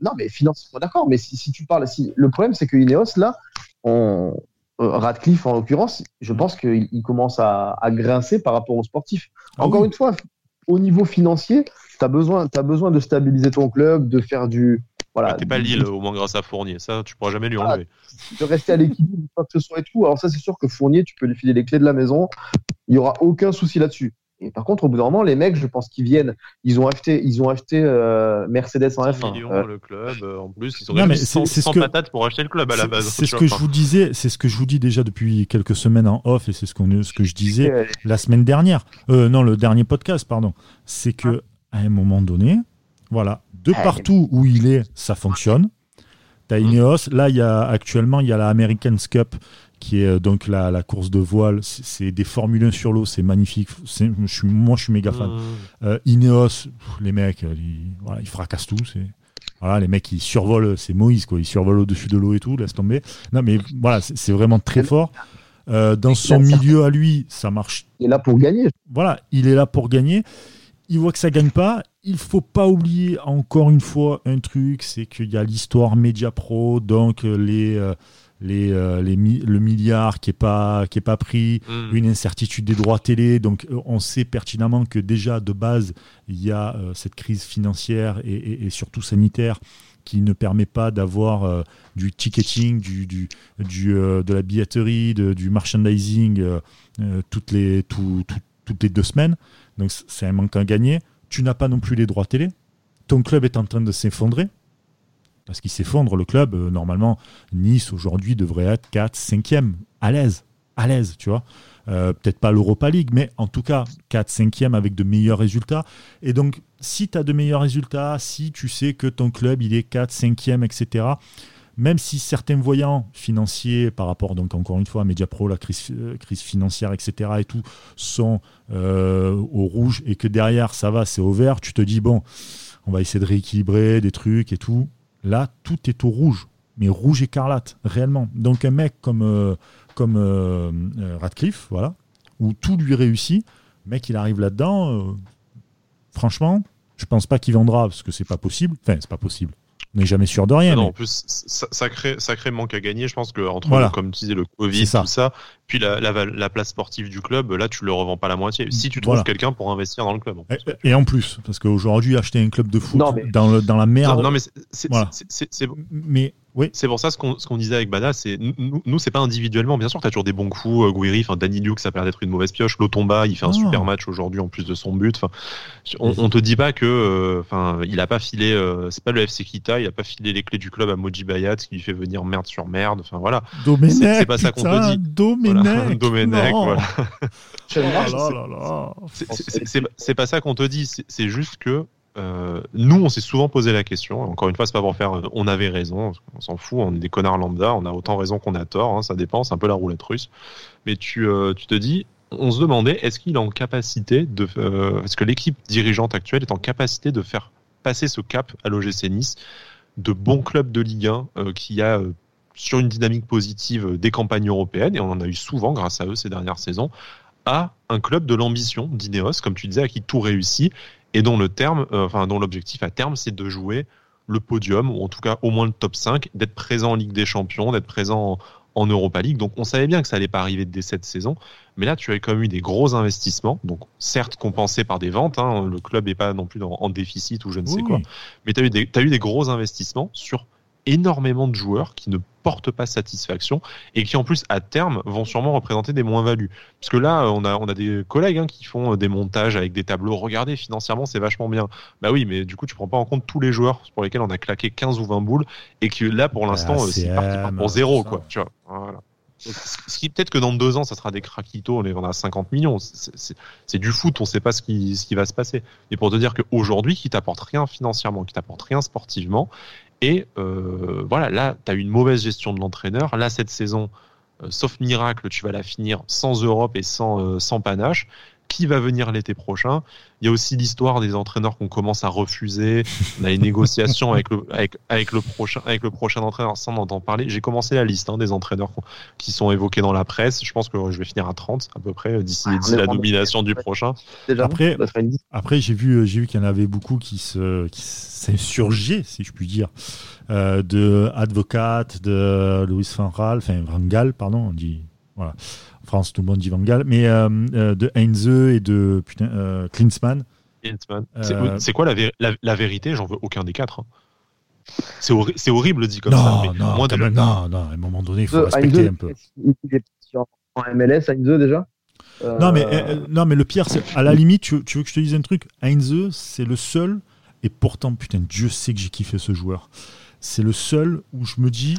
non, mais financièrement d'accord. Mais si, si, tu parles, si le problème c'est que Ineos là, on, Radcliffe, en l'occurrence, je pense qu'il commence à, grincer par rapport aux sportifs. Ah Encore une fois, au niveau financier, tu as besoin, as besoin de stabiliser ton club, de faire du. Voilà. T'es pas Lille, au moins grâce à Fournier. Ça, tu pourras jamais lui enlever. de rester à l'équilibre, pas que ce soit et tout. Alors, ça, c'est sûr que Fournier, tu peux lui filer les clés de la maison. Il y aura aucun souci là-dessus. Et par contre, au bout d'un moment, les mecs, je pense qu'ils viennent. Ils ont acheté, ils ont acheté euh, Mercedes en F1. Millions, euh, le club. Euh, en plus, ils ont non, 100, patates pour acheter le club à la base. C'est ce que je vous disais. C'est ce que je vous dis déjà depuis quelques semaines en off, et c'est ce, qu'on, ce que je disais la semaine dernière. non, le dernier podcast, pardon. C'est que à un moment donné, voilà, de partout où il est, ça fonctionne. T'as Ineos. Là, il y a actuellement, il y a la American Cup qui est euh, donc la, la course de voile. C'est des Formule 1 sur l'eau, c'est magnifique. Je suis, moi, je suis méga fan. Mmh. Euh, Ineos, les mecs, ils, voilà, ils fracassent tout. Voilà, les mecs, ils survolent, c'est Moïse, quoi. Ils survolent au-dessus de l'eau et tout, laisse tomber. Non, mais voilà, c'est vraiment très fort. Euh, dans son milieu à lui, ça marche. Il est là pour gagner. Voilà, il est là pour gagner. Il voit que ça gagne pas. Il faut pas oublier encore une fois un truc, c'est qu'il y a l'histoire Media Pro, donc les euh, les, euh, les le milliard qui est pas qui est pas pris, mm. une incertitude des droits télé. Donc on sait pertinemment que déjà de base il y a cette crise financière et, et, surtout sanitaire qui ne permet pas d'avoir du ticketing, du, du, du de la billetterie, de, du merchandising toutes les tout, toutes les deux semaines. Donc c'est un manque à gagner. Tu n'as pas non plus les droits télé. Ton club est en train de s'effondrer. Parce qu'il s'effondre, le club, euh, normalement, Nice aujourd'hui devrait être 4, 5e, à l'aise. À l'aise, tu vois. Euh, peut-être pas l'Europa League, mais en tout cas 4, 5e avec de meilleurs résultats. Et donc, si tu as de meilleurs résultats, si tu sais que ton club, il est 4, 5e, etc., même si certains voyants financiers par rapport, donc encore une fois, à Mediapro, la crise, euh, financière, etc., et tout, sont au rouge et que derrière, ça va, c'est au vert, tu te dis, bon, on va essayer de rééquilibrer des trucs et tout. Là, tout est au rouge, mais rouge écarlate, réellement. Donc un mec comme, euh, comme Radcliffe, voilà, où tout lui réussit, mec, il arrive là-dedans, franchement, je pense pas qu'il vendra, parce que c'est pas possible. Enfin, c'est pas possible n'est jamais sûr de rien. Non, En plus, ça, crée, ça crée manque à gagner. Je pense que entre comme tu disais le Covid, tout ça, puis la, la, place sportive du club, là, tu le revends pas la moitié. Si tu trouves quelqu'un pour investir dans le club. et, en plus, parce qu'aujourd'hui, acheter un club de foot dans, le, dans la merde. Non, mais c'est mais oui. C'est pour ça ce qu'on ce qu'on disait avec Bada, c'est nous, nous c'est pas individuellement. Bien sûr, tu as toujours des bons coups. Euh, Guiri, enfin Danny Luke, ça a l'air d'être une mauvaise pioche. Lotomba, il fait un ah. super match aujourd'hui en plus de son but. Enfin, on, on te dit pas que, euh, enfin, il a pas filé. Euh, c'est pas le FC Kita, il a pas filé les clés du club à Moji Bayat, ce qui lui fait venir merde sur merde. Enfin voilà. C'est pas ça qu'on te dit. Domenech. Domenech, voilà. c'est pas ça qu'on te dit. C'est juste que euh, nous, on s'est souvent posé la question. Encore une fois, c'est pas pour faire euh, on avait raison, on s'en fout, on est des connards lambda, on a autant raison qu'on a tort, hein, ça dépend, c'est un peu la roulette russe. Mais tu, euh, tu te dis, on se demandait, est-ce qu'il est en capacité de. est-ce que l'équipe dirigeante actuelle est en capacité de faire passer ce cap à l'OGC Nice de bons clubs de Ligue 1 qui a sur une dynamique positive des campagnes européennes, et on en a eu souvent grâce à eux ces dernières saisons, à un club de l'ambition d'Ineos, comme tu disais, à qui tout réussit et dont le terme, euh, enfin dont l'objectif à terme, c'est de jouer le podium ou en tout cas au moins le top 5, d'être présent en Ligue des Champions, d'être présent en, Europa League. Donc on savait bien que ça allait pas arriver dès cette saison, mais là tu as quand même eu des gros investissements, donc certes compensés par des ventes, hein, le club n'est pas non plus en déficit ou je ne sais quoi, mais tu as, as eu des gros investissements sur énormément de joueurs qui ne portent pas satisfaction et qui en plus à terme vont sûrement représenter des moins-values. Parce que là, on a, on a des collègues hein, qui font des montages avec des tableaux. Regardez, financièrement, c'est vachement bien. Bah oui, mais du coup, tu prends pas en compte tous les joueurs pour lesquels on a claqué 15 ou 20 boules et que là, pour l'instant, euh, c'est parti pour zéro, quoi. Tu vois. Voilà. Ce qui peut-être que dans deux ans, ça sera des craquitos, on les vendra à 50 millions. C'est du foot, on ne sait pas ce qui, ce qui va se passer. Et pour te dire qu'aujourd'hui, qui t'apporte rien financièrement, qui t'apporte rien sportivement, et euh, voilà, là, tu as une mauvaise gestion de l'entraîneur. Là, cette saison, euh, sauf miracle, tu vas la finir sans Europe et sans, euh, sans panache qui va venir l'été prochain. Il y a aussi l'histoire des entraîneurs qu'on commence à refuser. On a les négociations avec le, avec, avec, le prochain, avec le prochain entraîneur, sans entendre parler. J'ai commencé la liste hein, des entraîneurs qui sont évoqués dans la presse. Je pense que je vais finir à 30 à peu près d'ici ah, la nomination du prochain. après, après j'ai vu, j'ai vu qu'il y en avait beaucoup qui se, qui s'insurgeaient, si je puis dire, euh, de Advocate, de Louis Van Gaal, enfin Van Gaal, pardon, on dit, voilà. France, tout le monde dit Van Gaal, mais euh, euh, de Heinze et de putain, euh, Klinsmann. C'est quoi la, la, vérité? J'en veux aucun des quatre. Hein. C'est horrible dit comme ça. Mais non, non, non, à un moment donné, il faut respecter un peu. Il est en MLS, Heinze déjà? Non, mais, non, mais le pire, c'est à la limite, tu, tu, veux que je te dise un truc? Heinze, c'est le seul, et pourtant, putain, Dieu sait que j'ai kiffé ce joueur. C'est le seul où je me dis,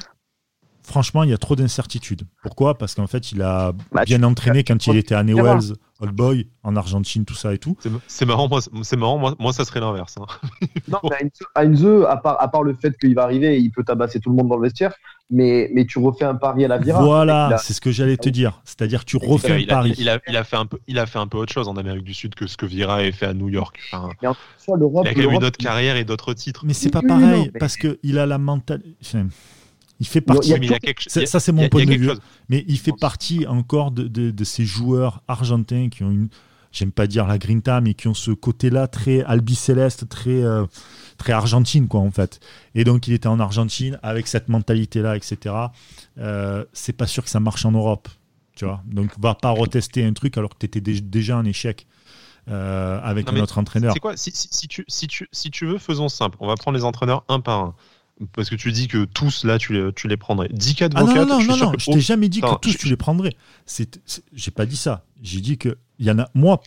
franchement, il y a trop d'incertitudes. Pourquoi? Parce qu'en fait, il a bah, bien entraîné quand il était à Newells, Old Boy, en Argentine, tout ça et tout. C'est marrant, moi, c'est marrant, moi, moi, ça serait l'inverse. Hein. non, mais à Inze, à part, à part le fait qu'il va arriver, il peut tabasser tout le monde dans le vestiaire, mais, mais tu refais un pari à la Vira. Voilà, c'est ce que j'allais te dire. C'est-à-dire tu refais un pari. Il a, il, a, fait un peu, il a fait un peu autre chose en Amérique du Sud que ce que Vira avait fait à New York. Enfin, il a quand même une autre carrière et d'autres titres. Mais c'est pas pareil, parce qu'il a la mentalité il fait partie. ça, c'est mon point de vue. Mais il fait partie encore de, de, ces joueurs argentins qui ont une. J'aime pas dire la grinta, mais qui ont ce côté-là très albicéleste, très, euh, très argentine, quoi, en fait. Et donc, il était en Argentine avec cette mentalité-là, etc. Euh, c'est pas sûr que ça marche en Europe, tu vois. Donc, va pas retester un truc alors que tu étais déjà en échec. Euh, avec notre entraîneur. C'est quoi si, si, tu, si, tu, si tu veux, faisons simple. On va prendre les entraîneurs un par un. Parce que tu dis que tous là tu les, tu les prendrais. 10 4 ah non, non, non, non, je t'ai jamais dit que tous tu les prendrais. J'ai pas dit ça. J'ai dit que y en a, moi,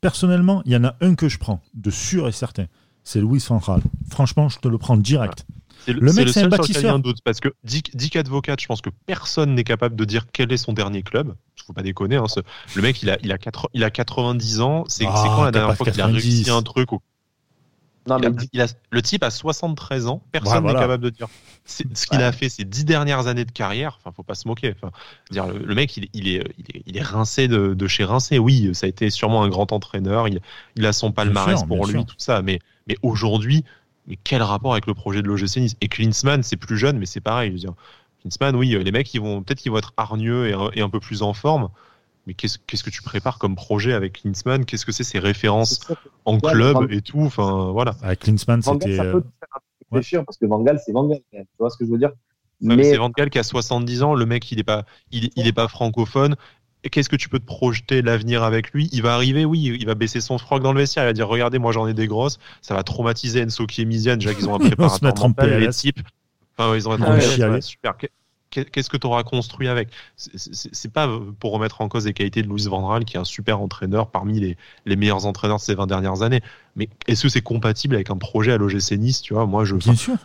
personnellement, il y en a un que je prends, de sûr et certain. C'est Louis Central. Franchement, je te le prends direct. Le, mec, c'est un bâtisseur. Doute, parce que Dick Advocat, je pense que personne n'est capable de dire quel est son dernier club. Il faut pas déconner. Hein, le mec, il a, il a, 4, il a 90 ans. C'est ah, quand la dernière fois qu'il a réussi un truc au le type a 73 ans, personne n'est capable de dire. Ce qu'il a fait ces dix dernières années de carrière, enfin, faut pas se moquer. Enfin, dire, le, mec, il, est, il, est, il est rincé de, chez rincé. Oui, ça a été sûrement un grand entraîneur. Il, il a son palmarès pour lui, tout ça. Mais, mais aujourd'hui, mais quel rapport avec le projet de l'OGC Nice? Et Klinsmann, c'est plus jeune, mais c'est pareil. Je veux dire, Klinsmann, oui, les mecs, ils vont peut-être qu'ils vont être hargneux et un peu plus en forme mais qu'est-ce que tu prépares comme projet avec Klinsmann? Qu'est-ce que c'est ces références en club et tout? Enfin, voilà. Avec Klinsmann, c'était. Ça peut faire réfléchir parce que Van Gaal, c'est Van Gaal. Tu vois ce que je veux dire? Mais... C'est Van Gaal qui a 70 ans. Le mec, il n'est pas, il, il est pas francophone. Qu'est-ce que tu peux te projeter l'avenir avec lui? Il va arriver, oui, il va baisser son froc dans le vestiaire. Il va dire Regardez, moi j'en ai des grosses. Ça va traumatiser Enso qui est Misian. Déjà qu'ils ont un préparateur se mettre en PLS. Les types. Enfin, ils ont un ah, super qu'est-ce que tu auras construit avec? C'est pas pour remettre en cause les qualités de Louis Vandral, qui est un super entraîneur parmi les, les meilleurs entraîneurs de ces 20 dernières années, mais est-ce que c'est compatible avec un projet à l'OGC Nice Tu vois, moi, je. Bien sûr.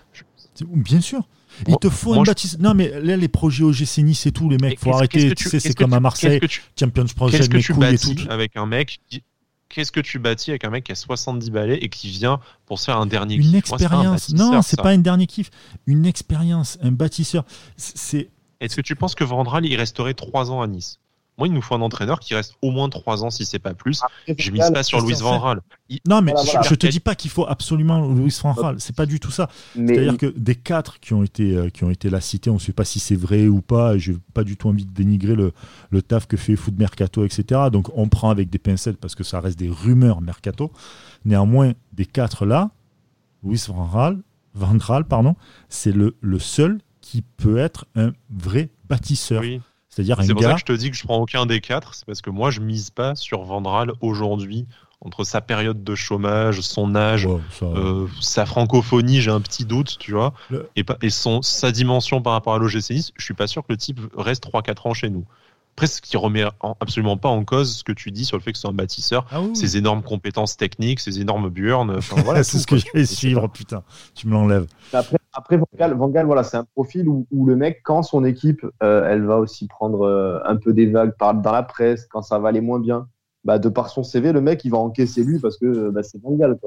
Bien sûr. Il te faut un bâtisse. Non, mais là, les projets OGC Nice et tout, les mecs, faut arrêter. Tu, sais, c'est comme à Marseille, Champions Project, mes couilles et tout. Avec un mec qui, qu'est-ce que tu bâtis avec un mec qui a 70 balais et qui vient pour se faire un dernier une expérience. non, c'est pas une dernier kiff. Une expérience, un bâtisseur. C'est. Est-ce que tu penses que Vandral il resterait 3 ans à Nice? Moi, il nous faut un entraîneur qui reste au moins 3 ans, si c'est pas plus. je mise pas sur Louis Van Gaal. Non, mais je, te dis pas qu'il faut absolument Louis Van Gaal. C'est pas du tout ça. C'est-à-dire que des quatre qui ont été euh, qui ont été là cités, on ne sait pas si c'est vrai ou pas. J'ai pas du tout envie de dénigrer le, le taf que fait Foot Mercato, etc. Donc on prend avec des pincettes parce que ça reste des rumeurs Mercato. Néanmoins, des quatre là, Louis Van Gaal, Van Gaal pardon, c'est le, le seul qui peut être un vrai bâtisseur. Oui. C'est-à-dire C'est pour ça que je te dis que je prends aucun des quatre, c'est parce que moi je mise pas sur Vandral aujourd'hui entre sa période de chômage, son âge, euh, sa francophonie, j'ai un petit doute, tu vois, et, et son, sa dimension par rapport à l'OGC Nice, je suis pas sûr que le type reste 3-4 ans chez nous. Après, ce qui remet absolument pas en cause ce que tu dis sur le fait que c'est un bâtisseur, ah ses énormes compétences techniques, ses énormes burns. voilà, c'est ce que j'allais suivre, putain. Tu me l'enlèves. Après, après Van Gaal, voilà, c'est un profil où, le mec, quand son équipe, euh, elle va aussi prendre euh, un peu des vagues par, dans la presse, quand ça va aller moins bien, bah, de par son CV, le mec, il va encaisser lui parce que bah, c'est Van Gaal.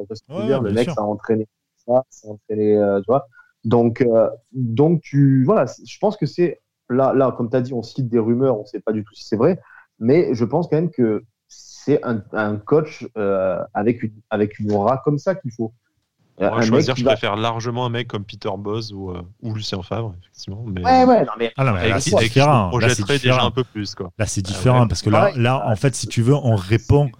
dire, le mec, ça a entraîné ça, ça a entraîné, euh, tu vois. Donc, donc tu, voilà, je pense que c'est là, là, comme tu as dit, on cite des rumeurs, on ne sait pas du tout si c'est vrai, mais je pense quand même que c'est un, coach euh, avec, une, avec une aura comme ça qu'il faut. Moi, choisir, je préfère largement un mec comme Peter Boz ou, euh, ou Lucien Favre, effectivement. Mais, ouais, ouais, non, mais... Ah non, mais là, c'est différent. Là, c'est déjà un peu plus. Quoi. Là, c'est ah différent parce que là, là, en fait, si tu veux, on répond,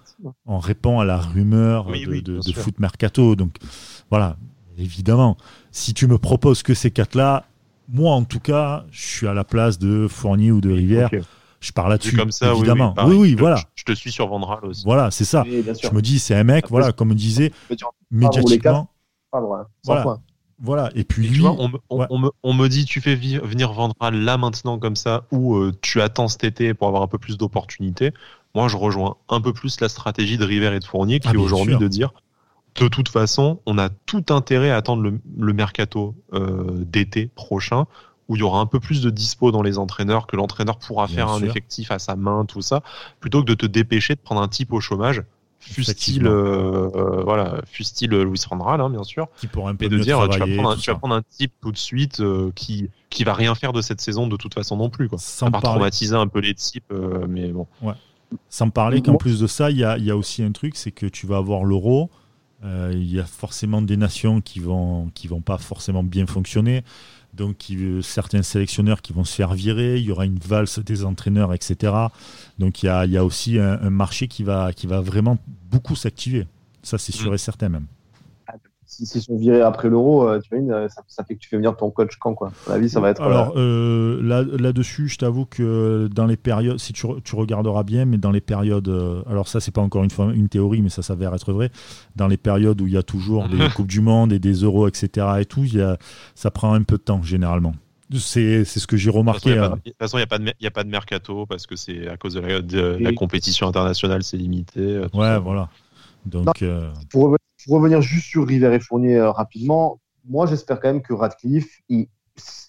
on répond à la rumeur de, de foot mercato. Donc, voilà, évidemment, si tu me proposes que ces quatre-là, moi, en tout cas, je suis à la place de Fournier ou de Rivière. Je parle là-dessus, comme ça, évidemment. Oui, oui, voilà. Je, te suis sur Vandral aussi. Voilà, c'est ça. je me dis, c'est un mec, voilà, comme on disait, médiatiquement. Voilà. Voilà, et puis lui, on, me, on, me, dit tu fais venir Vandral là maintenant comme ça ou euh, tu attends cet été pour avoir un peu plus d'opportunités. Moi, je rejoins un peu plus la stratégie de River et de Fournier qui ah, est aujourd'hui de dire de toute façon, on a tout intérêt à attendre le, mercato euh, d'été prochain où il y aura un peu plus de dispo dans les entraîneurs, que l'entraîneur pourra faire un effectif à sa main, tout ça, plutôt que de te dépêcher de prendre un type au chômage fut-il euh, euh, voilà, Louis Randral, hein, bien sûr, qui pourrait un peu et de dire tu vas, prendre un, tu vas prendre un type tout de suite euh, qui qui va rien faire de cette saison de toute façon non plus quoi. Sans à part traumatiser un peu les types, mais bon. Ouais. Sans parler qu'en plus de ça, il y a, y a, aussi un truc, c'est que tu vas avoir l'euro. Il y a forcément des nations qui vont qui vont pas forcément bien fonctionner. Donc, certains sélectionneurs qui vont se faire virer, il y aura une valse des entraîneurs, etc. Donc, il y a, il y a aussi un, marché qui va, qui va vraiment beaucoup s'activer. Ça, c'est sûr mm. et certain même si c'est sont virés après l'euro, euh, tu vois, euh, ça, fait que tu fais venir ton coach quand quoi. À la vie, ça va être. Alors euh, là, là-dessus, je t'avoue que dans les périodes, si tu, tu, regarderas bien, mais dans les périodes, alors ça, c'est pas encore une fois une théorie, mais ça s'avère être vrai. Dans les périodes où il y a toujours des coupes du monde et des euros, etc. et tout, il y a, ça prend un peu de temps généralement. C'est ce que j'ai remarqué. De toute façon, il n'y a, pas de, a pas de mercato parce que c'est à cause de la, de, la compétition internationale, c'est limité. Ouais, voilà. Donc, pour, pour revenir juste sur River et Fournier euh, rapidement, moi j'espère quand même que Radcliffe, il,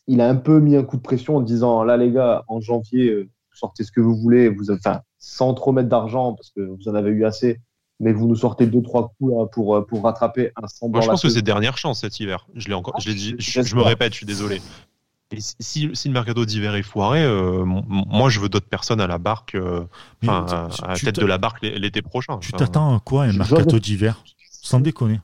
il, a un peu mis un coup de pression en disant là les gars, en janvier, euh, sortez ce que vous voulez, vous, enfin, sans trop mettre d'argent parce que vous en avez eu assez, mais vous nous sortez deux trois coups pour euh, pour rattraper un semblant. Moi, je pense que c'est dernière chance cet hiver. Je l'ai encore, je, dit, je, me répète, je suis désolé. Et si, si, le mercato d'hiver est foiré, moi je veux d'autres personnes à la barque, à la tête de la barque l'été prochain. Tu t'attends à quoi un mercato d'hiver? Sans déconner.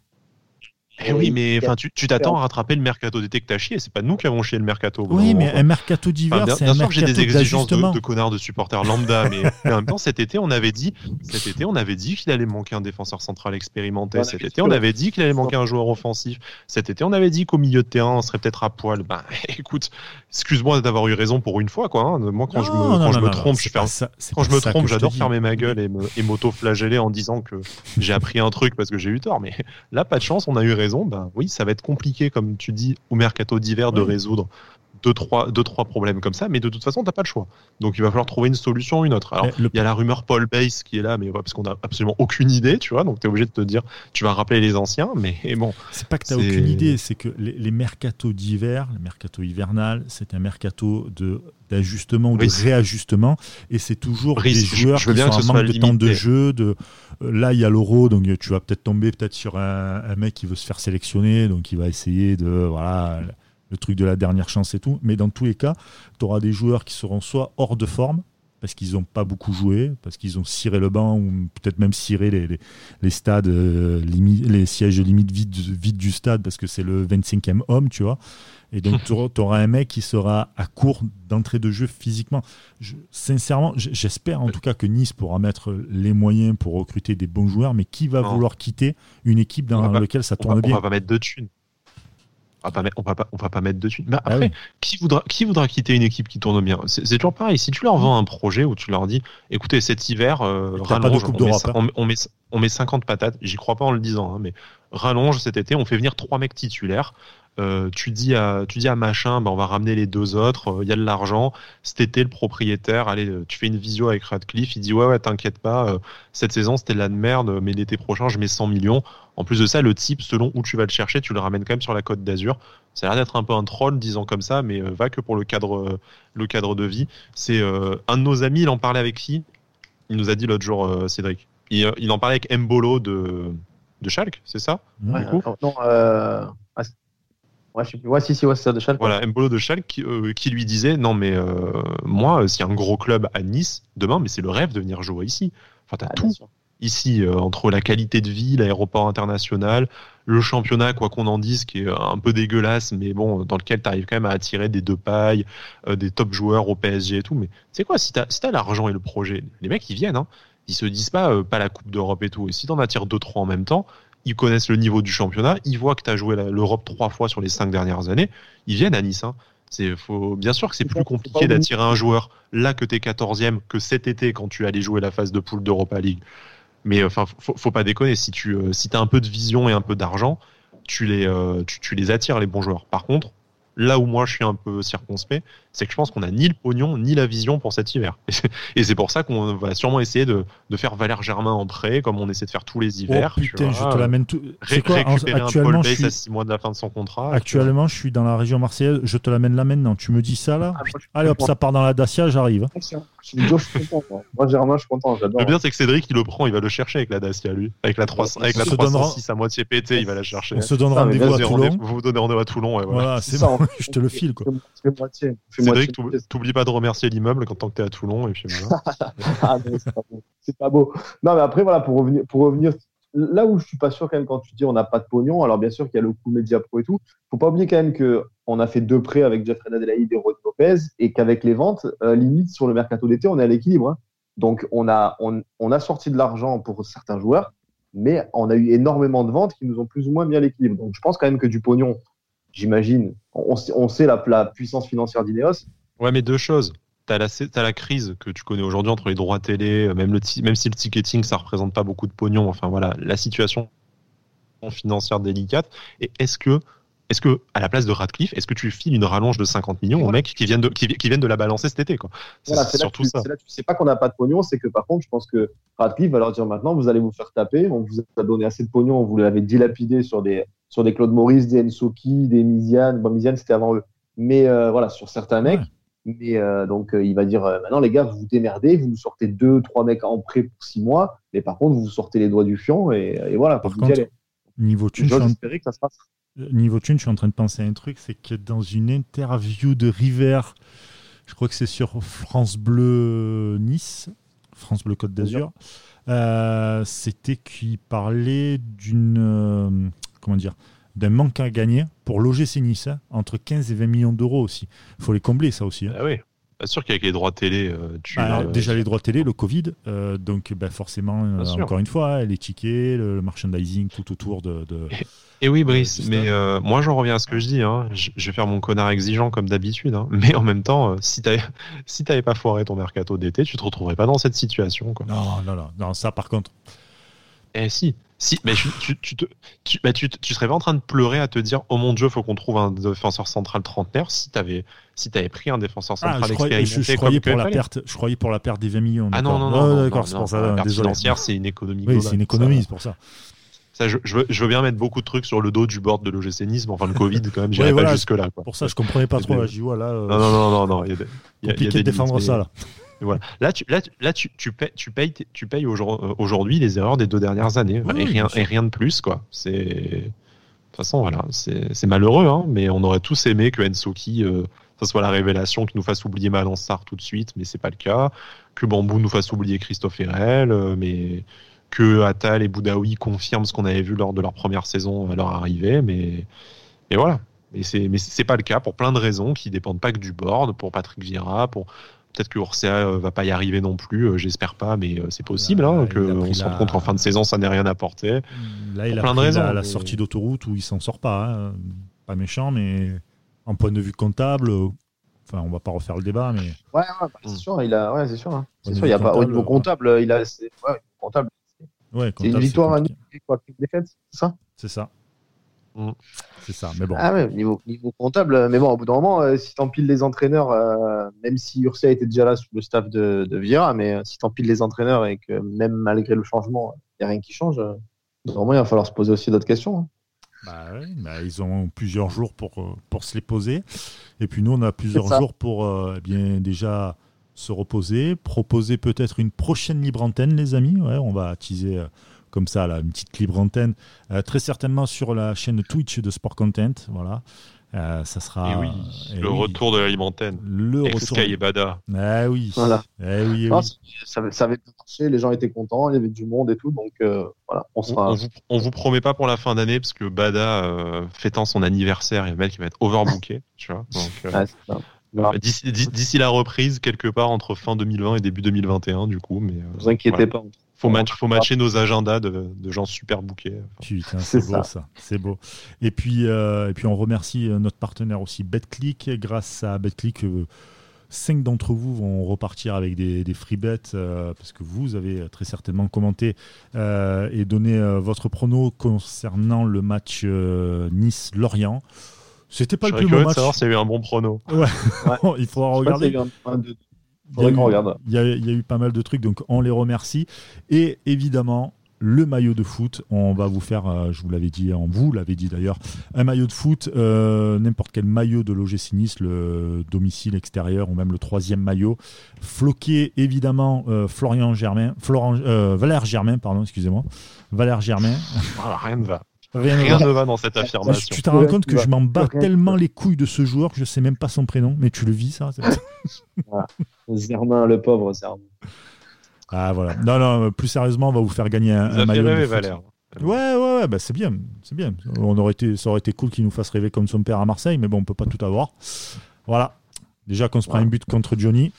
Eh oui, mais enfin, tu t'attends à rattraper le mercato d'été que t'as chié. C'est pas nous qui avons chié le mercato. Oui, mais un mercato d'hiver, c'est un mercato j'ai des exigences de, de, connards de supporters lambda, mais, en même temps, cet été, on avait dit, cet été, on avait dit qu'il allait manquer un défenseur central expérimenté. cet été, on avait dit qu'il allait manquer un joueur offensif. Cet été, on avait dit qu'au milieu de terrain, on serait peut-être à poil. Ben, écoute, excuse-moi d'avoir eu raison pour une fois, quoi. Hein. Moi, quand je me, quand je me trompe, je quand je me trompe, j'adore fermer ma gueule et m'auto-flageller en disant que j'ai appris un truc parce que j'ai eu tort. Mais là, pas de chance, on a eu raison. Ben oui, ça va être compliqué, comme tu dis, au mercato d'hiver de résoudre deux trois, deux, trois problèmes comme ça, mais de toute façon, t'as pas le choix. Donc il va falloir trouver une solution ou une autre. Alors, il y a la rumeur Paul Base qui est là, mais parce qu'on a absolument aucune idée, tu vois, donc tu es obligé de te dire, tu vas rappeler les anciens, mais bon. C'est pas que tu aucune idée, c'est que les, les mercatos d'hiver, le mercato hivernal, c'est un mercato de d'ajustement ou de réajustement et c'est toujours des joueurs qui sont en manque de temps de jeu de euh, là il y a l'euro donc tu vas peut-être tomber peut-être sur un, un, mec qui veut se faire sélectionner donc il va essayer de voilà le truc de la dernière chance et tout. Mais dans tous les cas, tu auras des joueurs qui seront soit hors de forme, parce qu'ils n'ont pas beaucoup joué, parce qu'ils ont ciré le banc, ou peut-être même ciré les, les, stades, euh, les sièges limite vides, vide du stade, parce que c'est le 25e homme, tu vois. Et donc, tu auras un mec qui sera à court d'entrée de jeu physiquement. sincèrement, j'espère en tout cas que Nice pourra mettre les moyens pour recruter des bons joueurs, mais qui va vouloir quitter une équipe dans laquelle ça tourne bien? On va pas mettre de thunes. On va, pas, on, va pas, on va pas mettre de suite. Mais ah après, qui, voudra, qui voudra quitter une équipe qui tourne bien C'est toujours pareil. Si tu leur vends un projet où tu leur dis, écoutez, cet hiver, euh, rallonge, on, met, hein. on, met, on, met, 50 patates, j'y crois pas en le disant, hein, mais rallonge cet été, on fait venir trois mecs titulaires. Euh, tu dis à tu dis à machin bah on va ramener les deux autres il euh, y a de l'argent cet été le propriétaire allez tu fais une visio avec Radcliffe il dit ouais ouais t'inquiète pas cette saison c'était de la merde mais l'été prochain je mets 100 millions en plus de ça, le type, selon où tu vas le chercher, tu le ramènes quand même sur la côte d'Azur. Ça a l'air d'être un peu un troll, disant comme ça, mais euh, va que pour le cadre, euh, le cadre de vie. C'est euh, un de nos amis, il en parlait avec qui? Il nous a dit l'autre jour, Cédric. Il, en parlait avec Mbolo de, de Schalke, c'est ça? Ouais, Non, euh... Ouais, je sais plus. Ouais, si, si, ouais, c'est ça, de Schalke. Voilà, Mbolo de Schalke qui, qui lui disait Non, mais moi, s'il y a un gros club à Nice demain, mais c'est le rêve de venir jouer ici. Enfin, t'as ah, tout ici euh, entre la qualité de vie, l'aéroport international, le championnat, quoi qu'on en dise, qui est un peu dégueulasse, mais bon, dans lequel tu arrives quand même à attirer des deux pailles, euh, des top joueurs au PSG et tout. Mais c'est quoi, si tu si as l'argent et le projet, les mecs, ils viennent, hein. Ils se disent pas, euh, pas la Coupe d'Europe et tout. Et si t'en attires deux, trois en même temps, ils connaissent le niveau du championnat, ils voient que tu as joué l'Europe trois fois sur les cinq dernières années, ils viennent à Nice. Hein. C'est faut bien sûr que c'est plus compliqué d'attirer un joueur là que tu es 14e que cet été quand tu allais jouer la phase de poule d'Europa League. Mais enfin, faut, faut pas déconner. Si tu euh, si as un peu de vision et un peu d'argent, tu les euh, tu, les attires les bons joueurs. Par contre, là où moi je suis un peu circonspect, c'est que je pense qu'on a ni le pognon ni la vision pour cet hiver. Et c'est pour ça qu'on va sûrement essayer de, de, faire Valère Germain en prêt, comme on essaie de faire tous les hivers. Oh, putain, je te l'amène tout. Ré quoi, récupérer actuellement, un Paul Bass à 6 mois de la fin de son contrat. Actuellement, je suis dans la région marseillaise. Je te l'amène là maintenant. Tu me dis ça là ah, Allez hop, ça part dans la Dacia, j'arrive. Je suis content. Moi, Germain, je suis content. Le bien, c'est que Cédric, il le prend, il va le chercher avec la Dacia, lui. Avec la 300, avec la 306 à moitié pété, il va la chercher. On se donne rendez-vous à Toulon. Vous vous donnez rendez-vous à Toulon, voilà. c'est bon, je te le file, quoi. Cédric, t'oublies pas de remercier l'immeuble quand tant que t'es à Toulon, et puis voilà. ah, c'est pas beau. C'est pas beau. Non, mais après, voilà, pour revenir, pour revenir là où je suis pas sûr quand même quand tu dis on n'a pas de pognon, alors bien sûr qu'il y a le coût Media Pro et tout, faut pas oublier quand même que on a fait deux prêts avec Jeffrey Adelaide et Rod Lopez et qu'avec les ventes, euh, limite sur le mercato d'été, on est à l'équilibre. Hein. Donc on a, on, a sorti de l'argent pour certains joueurs, mais on a eu énormément de ventes qui nous ont plus ou moins mis à l'équilibre. Donc je pense quand même que du pognon, j'imagine, on, sait la, la puissance financière d'Ineos. Ouais, mais deux choses tu as, la crise que tu connais aujourd'hui entre les droits télé, euh, même, le même si le ticketing, ça représente pas beaucoup de pognon, enfin voilà, la situation financière délicate. Et est-ce que, est-ce que, à la place de Radcliffe, est-ce que tu files une rallonge de 50 millions aux mecs qui viennent de, qui, viennent de la balancer cet été, quoi? C'est surtout ça. Là, tu sais pas qu'on n'a pas de pognon, c'est que par contre, je pense que Radcliffe va leur dire maintenant, vous allez vous faire taper, on vous a donné assez de pognon, vous l'avez dilapidé sur des, sur des Claude Maurice, des Ensoki, des Miziane. Bon, Miziane, c'était avant eux. Mais euh, voilà, sur certains mecs, mais euh, donc, euh, il va dire maintenant, les gars, vous vous démerdez, vous nous sortez deux, trois mecs en prêt pour six mois, mais par contre, vous vous sortez les doigts du fion et, voilà. Par contre, niveau thune, je suis en... niveau thune, je suis en train de penser à un truc c'est que dans une interview de River, je crois que c'est sur France Bleu Nice, France Bleu Côte d'Azur, c'était qu'il parlait d'une. Comment dire d'un manque à gagner pour loger ces Nice, hein, entre 15 et 20 millions d'euros aussi. Il faut les combler, ça aussi. Hein. Ah oui. Pas sûr qu'avec les droits télé, euh, tu bah, déjà les droits télé, le Covid, euh, donc bah, forcément, euh, encore une fois, hein, les tickets, le, merchandising, tout autour de. et, oui, Brice, mais moi j'en reviens à ce que je dis. Je, je, vais faire mon connard exigeant comme d'habitude, mais en même temps, si tu si t'avais pas foiré ton mercato d'été, tu te retrouverais pas dans cette situation. Quoi. Non, non, non, non, ça par contre. Eh si, si, mais tu, tu, tu, bah, tu, tu, serais pas en train de pleurer à te dire Oh mon dieu, faut qu'on trouve un défenseur central trentenaire si t'avais si avais pris un défenseur ah, central ah, je expérimenté. je, croyais pour la perte, je croyais pour la perte des 20 millions. Ah non, non, non. d'accord, c'est pour ça. La perte financière, c'est une économie. Oui, c'est une économie, c'est pour ça. Ça, je, je, veux, je, veux, bien mettre beaucoup de trucs sur le dos du board de l'OGC Nice, mais enfin le Covid, quand même, j'irai pas jusque-là. Pour ça, je comprenais pas trop. Là, dis, voilà. Euh, non, non, non, non, non. Il y a, y a, compliqué de défendre ça, là. Voilà. Là, tu, là, là, tu, tu payes, tu payes, tu payes aujourd'hui les erreurs des deux dernières années et, rien, et rien de plus, quoi. C'est, de toute façon, voilà, c'est malheureux, hein, mais on aurait tous aimé que Ensoki, euh, ça soit la révélation qui nous fasse oublier Malansar tout de suite, mais c'est pas le cas. Que Bambou nous fasse oublier Christophe Herel, euh, mais que Attal et Boudaoui confirment ce qu'on avait vu lors de leur première saison à leur arrivée, mais, mais voilà. Mais c'est, mais c'est pas le cas pour plein de raisons qui dépendent pas que du board, pour Patrick Vieira, pour Peut-être que Ursea euh, va pas y arriver non plus, euh, j'espère pas, mais euh, c'est possible hein, qu'on se rencontre en fin de saison, ça n'ait rien apporté. Là, il a plein de raisons. La, la sortie d'autoroute où il s'en sort pas. Hein. Pas méchant, mais en point de vue comptable, enfin, on va pas refaire le débat, mais. Ouais, bah, c'est sûr, il a, ouais, c'est sûr. Hein. C'est sûr, il y a pas au niveau comptable, il a, c'est, ouais, comptable. Ouais, c'est une victoire, une défaite, c'est ça? C'est ça. Mm. C'est ça, mais bon. Ah ouais, niveau, niveau comptable, mais bon, au bout d'un moment, euh, si t'empiles les entraîneurs, euh, même si Ursia était déjà là sous le staff de, de Vieira, mais euh, si t'empiles les entraîneurs et que même malgré le changement, il n'y a rien qui change, normalement, il va falloir se poser aussi d'autres questions. Hein. Bah oui, bah ils ont plusieurs jours pour, pour se les poser. Et puis nous, on a plusieurs jours pour eh bien déjà se reposer, proposer peut-être une prochaine libre antenne, les amis. Ouais, on va teaser comme ça, là, une petite libre antenne, euh, très certainement sur la chaîne Twitch de Sport Content. Voilà. Euh, ça sera. Et oui, et le retour de la libre antenne. Le retour. Sky et Bada. Eh oui. Voilà. Eh oui, non, Ça, ça, avait marché, les gens étaient contents, il y avait du monde et tout, donc euh, voilà, on sera. On, vous, on, vous, promet pas pour la fin d'année, parce que Bada, fêtant son anniversaire, il y a mec qui va être overbooké, tu vois. Donc, D'ici la reprise, quelque part entre fin 2020 et début 2021, du coup. Mais, ne vous inquiétez pas, faut, match, faut matcher nos agendas de, de gens super bookés. Putain, c'est beau ça, c'est beau. Et puis, euh, et puis on remercie euh, notre partenaire aussi, BetClick. Grâce à BetClick, euh, cinq d'entre vous vont repartir avec des, des free bets parce que vous avez très certainement commenté et donné votre prono concernant le match Nice-Lorient. C'était pas Je le plus beau match. savoir s'il y a eu un bon prono. Il faudra Je regarder. y a eu un- un de- Il y, a Faudrait qu'on eu, regarde. il y a- il y a eu pas mal de trucs, donc on les remercie. Et évidemment, le maillot de foot, on va vous faire, euh, je vous l'avais dit, on vous l'avait dit d'ailleurs, un maillot de foot, euh, n'importe quel maillot de l'OGC Nice, le domicile extérieur ou même le troisième maillot. Floqué, évidemment, euh, Florian Germain, Florent, Valère Germain, pardon, excusez-moi. Valère Germain. Voilà, rien ne va. Rien ne va dans cette affirmation. tu te rends compte que je m'en bats tellement les couilles de ce joueur que je sais même pas son prénom, mais tu le vis ça c'est- Zermain, le pauvre Zermain. Ah voilà. Non, non, plus sérieusement, on va vous faire gagner un, Vous un maillot. foot. Valère. Ouais, ouais, ouais, bah c'est bien, c'est bien. On aurait été, ça aurait été cool qu'il nous fasse rêver comme son père à Marseille, mais bon, on peut pas tout avoir. Voilà. Déjà qu'on se prend un but contre Johnny,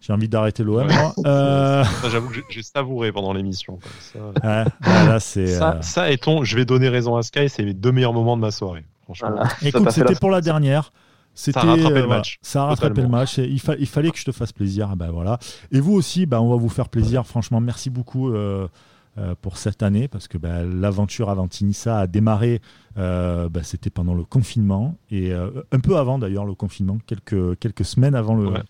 j'ai envie d'arrêter l'OM. Ouais. Euh, J'avoue que j'ai- savouré pendant l'émission. Ça, ouais, c'est. ça, euh, ça et ton, je vais donner raison à Sky, c'est les deux meilleurs moments de ma soirée. Franchement. Voilà. Écoute, c'était la- pour la dernière. C'était, Ça a rattrapé euh, le voilà, match. Ça a rattrapé le match. Il, fa- il fallait que je te fasse plaisir. Ben voilà. Et vous aussi, ben, on va vous faire plaisir. Franchement, merci beaucoup euh, euh, pour cette année parce que ben, l'aventure Avantinissa a démarré. euh, ben, c'était pendant le confinement et euh, un peu avant d'ailleurs le confinement, quelques quelques semaines avant le. Ouais.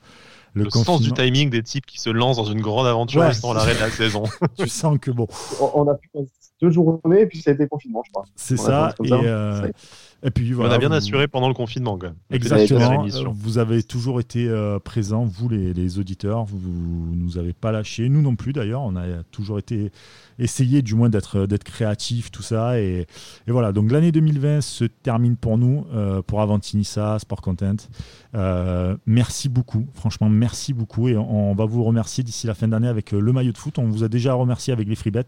Le, Le sens du timing des types qui se lancent dans une grande aventure Ouais. sans l'arrêt de la saison. tu sens que bon, On, a fait deux journées et puis ça a été confinement, je crois. c'est Et, euh, Ça et puis voilà. On a bien vous- assuré pendant le confinement quand même. Exactement. Euh, Vous avez toujours été euh, présents, vous les, les auditeurs. Vous, vous nous avez pas lâchés, nous non plus d'ailleurs. On a toujours été essayé, du moins d'être d'être créatif, tout ça. Et, et voilà. Donc l'année 2020 se termine pour nous, euh, pour Avantinissa, Sport Content. Euh, merci beaucoup. Franchement, merci beaucoup. Et on, on va vous remercier d'ici la fin d'année avec le maillot de foot. On vous a déjà remercié avec les free bets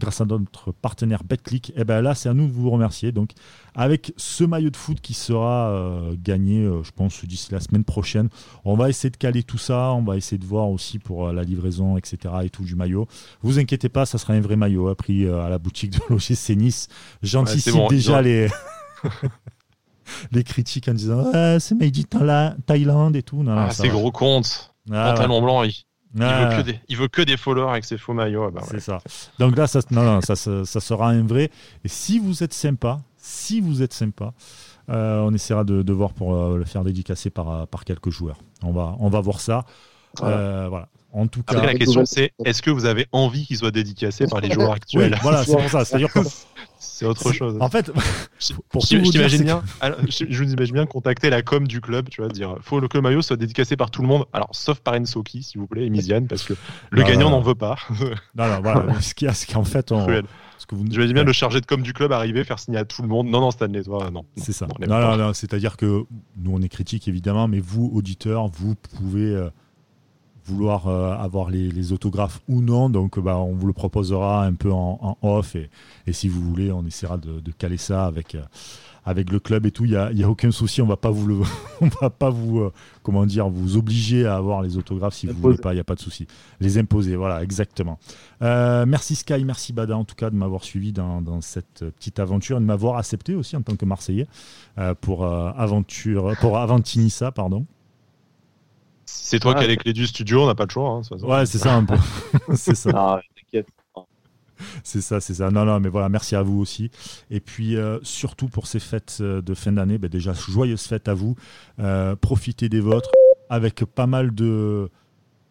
grâce à notre partenaire BetClick. Et ben là, c'est à nous de vous remercier. Donc avec ce maillot de foot qui sera euh, gagné, euh, je pense, d'ici la semaine prochaine. On va essayer de caler tout ça, on va essayer de voir aussi pour euh, la livraison, etc. et tout du maillot. Vous inquiétez pas, ça sera un vrai maillot hein, pris à la boutique de l'OGC Nice. J'anticipe Ouais, bon, déjà les... les critiques en disant Ah, c'est made in Thaïla- Thaïlande et tout. Non, Ah, c'est gros compte. Ah, ouais. Pantalon blanc, il, il Ah, veut que des, il veut que des followers avec ses faux maillots. Ah bah ouais. C'est ça. Donc là, ça, non, non, ça, ça, ça sera un vrai. Et si vous êtes sympa, si vous êtes sympa, euh, on essaiera de, de voir pour euh, le faire dédicacer par, euh, par quelques joueurs. On va, on va voir ça. Voilà. Voilà. En tout Après, cas, la question, c'est est-ce que vous avez envie qu'il soit dédicacé par les joueurs oui, actuels? voilà, c'est pour ça. C'est-à-dire que, C'est autre chose. en fait, Je- pour je t'imagine c'est bien, alors, je, je vous imagine bien contacter la com du club, tu vois, dire faut que le maillot soit dédicacé par tout le monde, alors sauf par Ensoki, s'il vous plaît, et Misiane, parce que le gagnant n'en veut pas. non, non, voilà. ce qu'il y a, c'est qu'en fait, on, Cruel. ce que vous J'imagine bien le chargé de com du club arriver, faire signer à tout le monde. Non, non, Stanley, toi, non. C'est ça. Non, on Non, non, non, c'est-à-dire que nous, on est critiques, évidemment, mais vous, auditeurs, vous pouvez euh, vouloir euh, avoir les, les autographes ou non. Donc, bah, on vous le proposera un peu en, en off. Et, et si vous voulez, on essaiera de, de caler ça avec, euh, avec le club et tout. Il n'y a, y a aucun souci. On va pas vous le, on va pas vous, euh, comment dire, vous obliger à avoir les autographes si vous Imposer. voulez pas. Il n'y a pas de souci. Les imposer, voilà, exactement. Merci Sky, merci Bada en tout cas de m'avoir suivi dans, dans cette petite aventure et de m'avoir accepté aussi en tant que Marseillais pour aventure, pour Avantinissa, pardon. C'est toi Ah, qui as les clés du studio, on n'a pas le choix. hein, de. Ouais, c'est ça un peu. c'est ça, t'inquiète. c'est ça, c'est ça. Non, non, mais voilà, merci à vous aussi. Et puis euh, surtout pour ces fêtes euh, de fin d'année, ben déjà joyeuses fêtes à vous. Euh, profitez des vôtres avec pas mal de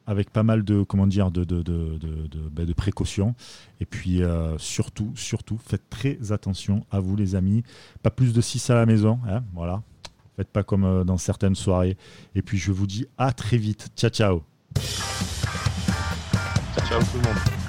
avec pas mal de comment dire de, de, de, de, de- ben, de précautions et puis euh, surtout surtout faites très attention à vous les amis pas plus de 6 à la maison hein, voilà faites pas comme euh, dans certaines soirées. Et puis je vous dis à très vite. Ciao ciao. Ciao, tout le monde.